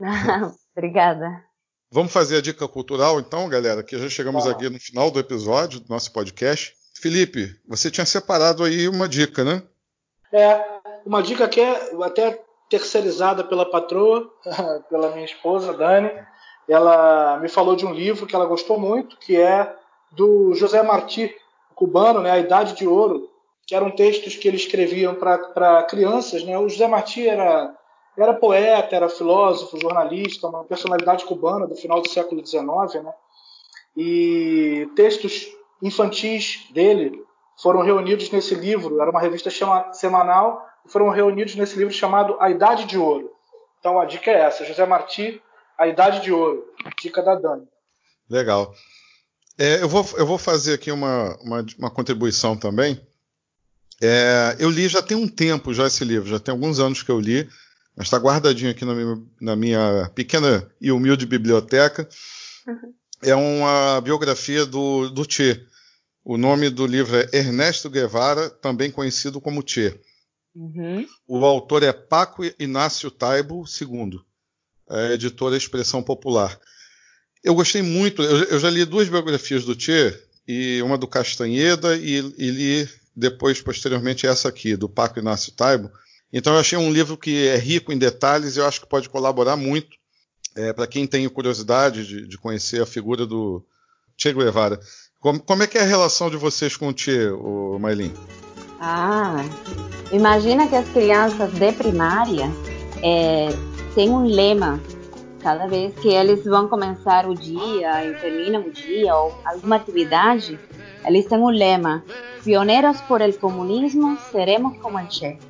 B: (laughs)
F: Obrigada.
B: Vamos fazer a dica cultural, então, galera, que já chegamos tá. aqui no final do episódio do nosso podcast. Felipe, você tinha separado aí uma dica, né?
C: É, uma dica que é até terceirizada pela patroa, (laughs) pela minha esposa, Dani. Ela me falou de um livro que ela gostou muito, que é do José Martí, cubano, né, A Idade de Ouro, que eram textos que ele escreviam para crianças. Né? O José Martí era, era poeta, era filósofo, jornalista, uma personalidade cubana do final do século XIX. Né? E textos infantis dele foram reunidos nesse livro, era uma revista chama, semanal, foram reunidos nesse livro chamado A Idade de Ouro. Então a dica é essa, José Martí, A Idade de Ouro, dica da Dani.
B: Legal. É, eu, vou, eu vou fazer aqui uma, uma, uma contribuição também. É, eu li já tem um tempo já esse livro, já tem alguns anos que eu li, mas está guardadinho aqui na minha, na minha, pequena e humilde biblioteca. Uhum. É uma biografia do, do Che. O nome do livro é Ernesto Guevara, também conhecido como Che. Uhum. O autor é Paco Inácio Taibo II, a editora Expressão Popular. Eu gostei muito, eu, eu, já li duas biografias do Che, e uma do Castanheda e, e li depois, posteriormente, essa aqui, do Paco Inácio Taibo. Então, eu achei um livro que é rico em detalhes e eu acho que pode colaborar muito é, para quem tem curiosidade de, de, conhecer a figura do Che Guevara. Como, como, é que é a relação de vocês com o Che, o Mailin?
F: Ah, imagina que as crianças de primária é, tem um lema cada vez que eles vão começar o dia e terminam o dia ou alguma atividade, eles têm um lema: pioneiros por el comunismo, seremos como el Che.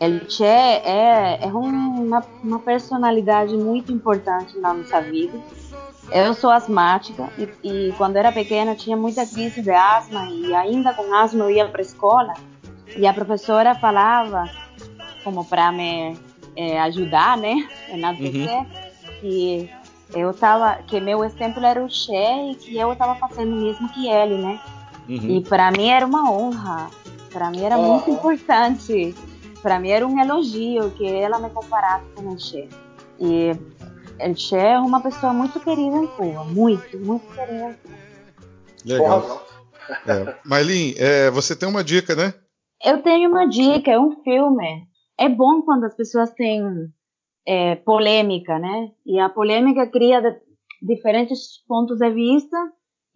F: El Che é, é uma, uma personalidade muito importante na nossa vida. Eu sou asmática e, e quando era pequena tinha muita crise de asma e ainda com asma eu ia para a escola e a professora falava como para me é, ajudar, né, na uhum. que eu tava, que meu exemplo era o Che e que eu estava fazendo o mesmo que ele, né? Uhum. E para mim era uma honra, para mim era oh. muito importante, para mim era um elogio que ela me comparasse com o Che. E o Che é uma pessoa muito querida em Cuba, muito, muito querida.
B: Legal. É. Maylin, é, você tem uma dica, né?
F: Eu tenho uma dica, é um filme. É bom quando as pessoas têm é, polêmica, né? E a polêmica cria de, diferentes pontos de vista.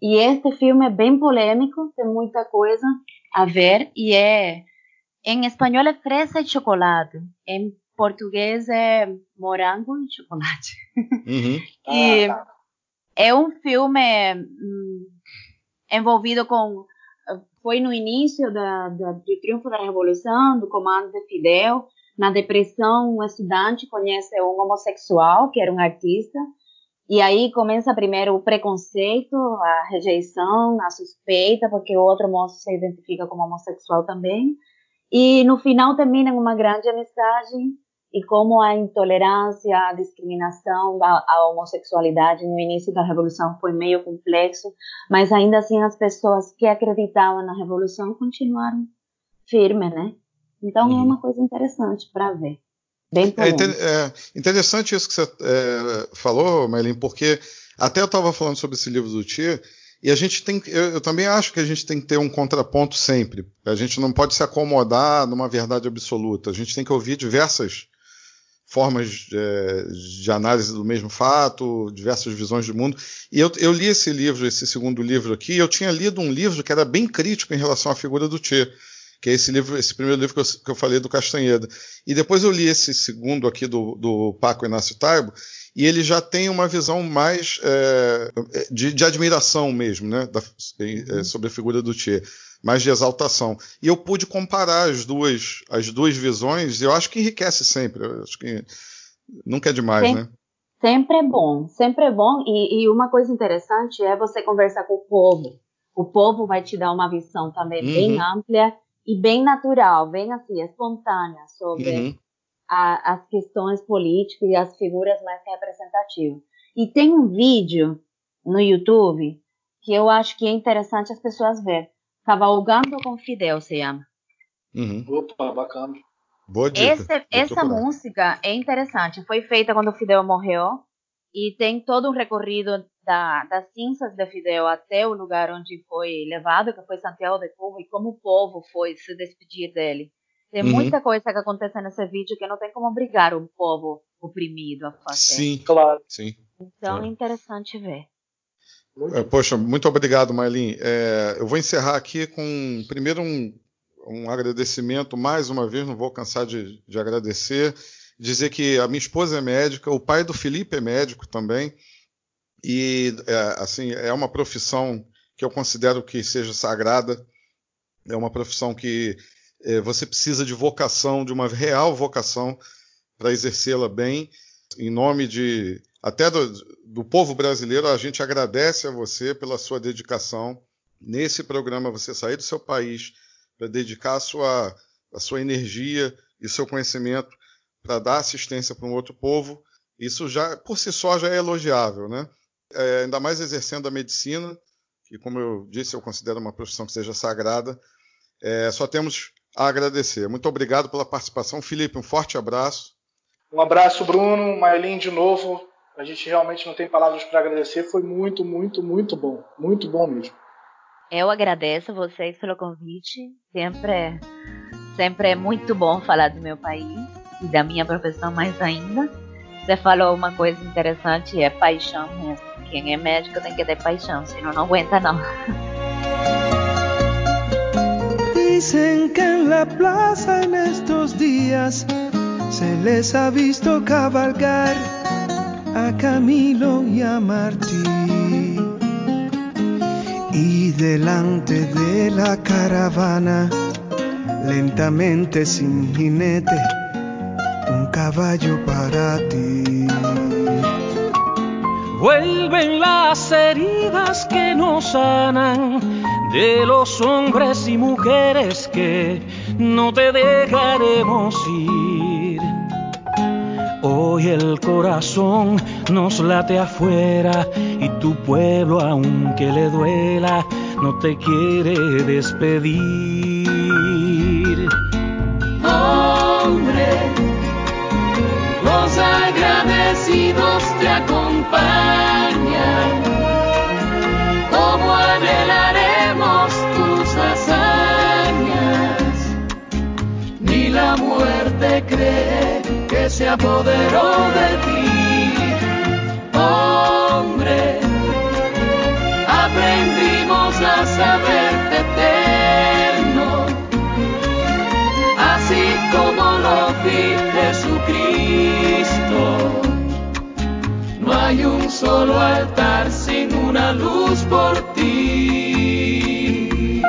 F: E este filme é bem polêmico, tem muita coisa a ver. E é. Em espanhol é fresa e chocolate. Em português é morango e chocolate. Uhum. e ah, tá. é um filme hum, envolvido com foi no início da, da, do triunfo da revolução, do comando de Fidel. Na depressão, um estudante conhece um homossexual que era um artista e aí começa primeiro o preconceito, a rejeição, a suspeita, porque o outro moço se identifica como homossexual também. E no final termina uma grande amizade e como a intolerância, a discriminação à homossexualidade no início da revolução foi meio complexo, mas ainda assim as pessoas que acreditavam na revolução continuaram firmes, né? Então uhum. é uma coisa interessante para ver. Bem
B: é, é, interessante isso que você é, falou, Maylin, porque até eu estava falando sobre esse livro do Tia, e a gente tem, eu, eu, também acho que a gente tem que ter um contraponto sempre. A gente não pode se acomodar numa verdade absoluta. A gente tem que ouvir diversas formas é, de análise do mesmo fato, diversas visões do mundo. E eu, eu, li esse livro, esse segundo livro aqui, eu tinha lido um livro que era bem crítico em relação à figura do Che, que é esse livro, esse primeiro livro que eu, que eu falei do Castanheda. E depois eu li esse segundo aqui do, do Paco Inácio Taibo, e ele já tem uma visão mais é, de, de, admiração mesmo, né, da, é, sobre a figura do Che mais de exaltação. E eu pude comparar as duas, as duas visões, e eu acho que enriquece sempre. Acho que nunca é demais,
F: sempre,
B: né?
F: Sempre é bom, sempre é bom. E, e, uma coisa interessante é você conversar com o povo. O povo vai te dar uma visão também uhum. bem ampla e bem natural, bem assim, espontânea sobre uhum. a, as questões políticas e as figuras mais representativas. E tem um vídeo no YouTube que eu acho que é interessante as pessoas verem Cavalgando com Fidel se chama.
C: Uhum. Opa, bacana.
B: Boa dica.
F: Esse, essa música é interessante. Foi feita quando o Fidel morreu e tem todo um recorrido da, das cinzas de Fidel até o lugar onde foi levado, que foi Santiago de Cuba, e como o povo foi se despedir dele. Tem uhum. muita coisa que acontece nesse vídeo que não tem como obrigar um povo oprimido a fazer.
B: Sim, claro. Sim.
F: Então é interessante ver.
B: Muito. É, poxa, muito obrigado, Marlin. É, eu vou encerrar aqui com primeiro um, um, agradecimento mais uma vez, não vou cansar de, de, agradecer. Dizer que a minha esposa é médica, o pai do Felipe é médico também, e é, assim é uma profissão que eu considero que seja sagrada. É uma profissão que é, você precisa de vocação, de uma real vocação para exercê-la bem, em nome de até do, do povo brasileiro, a gente agradece a você pela sua dedicação nesse programa, você sair do seu país para dedicar a sua, a sua energia e seu conhecimento para dar assistência para um outro povo. Isso já, por si só, já é elogiável, né? É, ainda mais exercendo a medicina, que, como eu disse, eu considero uma profissão que seja sagrada. É, só temos a agradecer. Muito obrigado pela participação. Felipe, um forte abraço.
C: Um abraço, Bruno. Mailin, de novo. A gente realmente não tem palavras para agradecer. Foi muito, muito, muito bom. Muito bom mesmo.
F: Eu agradeço vocês pelo convite. Sempre é, sempre é muito bom falar do meu país e da minha profissão mais ainda. Você falou uma coisa interessante, é paixão mesmo. Quem é médico tem que ter paixão, senão não aguenta não. Dicen que en la plaza en estos días
G: se les ha visto cabalgar a Camilo y a Martí. Y delante de la caravana, lentamente sin jinete, un caballo para ti.
H: Vuelven las heridas que nos sanan de los hombres y mujeres que no te dejaremos ir. Hoy el corazón nos late afuera y tu pueblo, aunque le duela, no te quiere despedir.
I: Hombre, los agradecidos te acompañan. Como anhelaremos tus hazañas, ni la muerte cree que se apoderó de ti. Hombre, aprendimos a saberte hay un solo altar sin una luz por ti.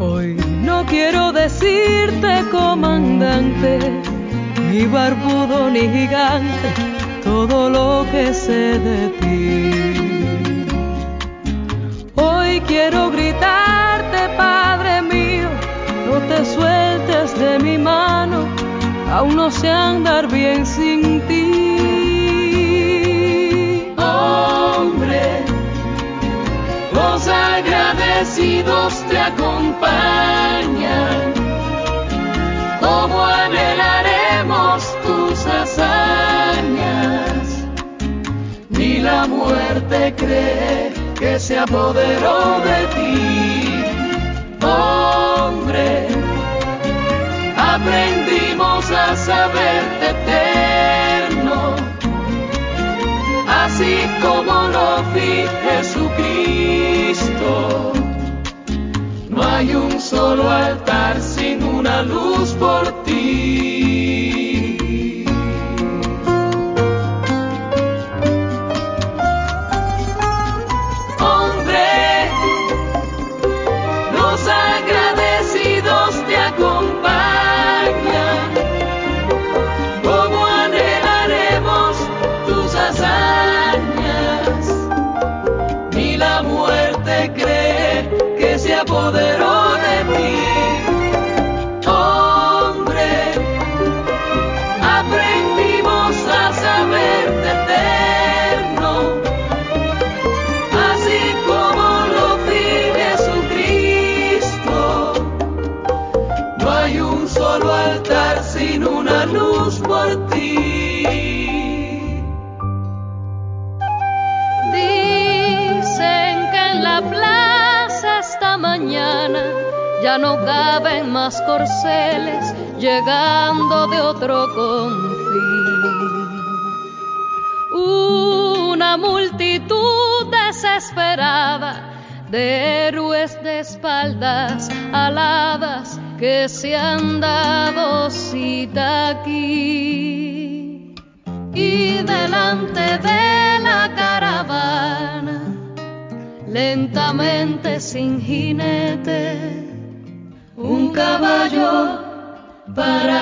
J: Hoy no quiero decirte comandante, ni barbudo ni gigante, todo lo que sé de ti. Aún no sé andar bien sin ti.
I: Hombre, los agradecidos te acompañan. Como anhelaremos tus hazañas, ni la muerte cree que se apoderó de ti. Hombre, a saberte eterno así como lo vi Jesucristo. No hay un solo altar sin una luz por ti.
J: Corceles llegando de otro confín. Una multitud desesperada de héroes de espaldas aladas que se han dado cita aquí y delante de la caravana, lentamente sin jinete, caballo para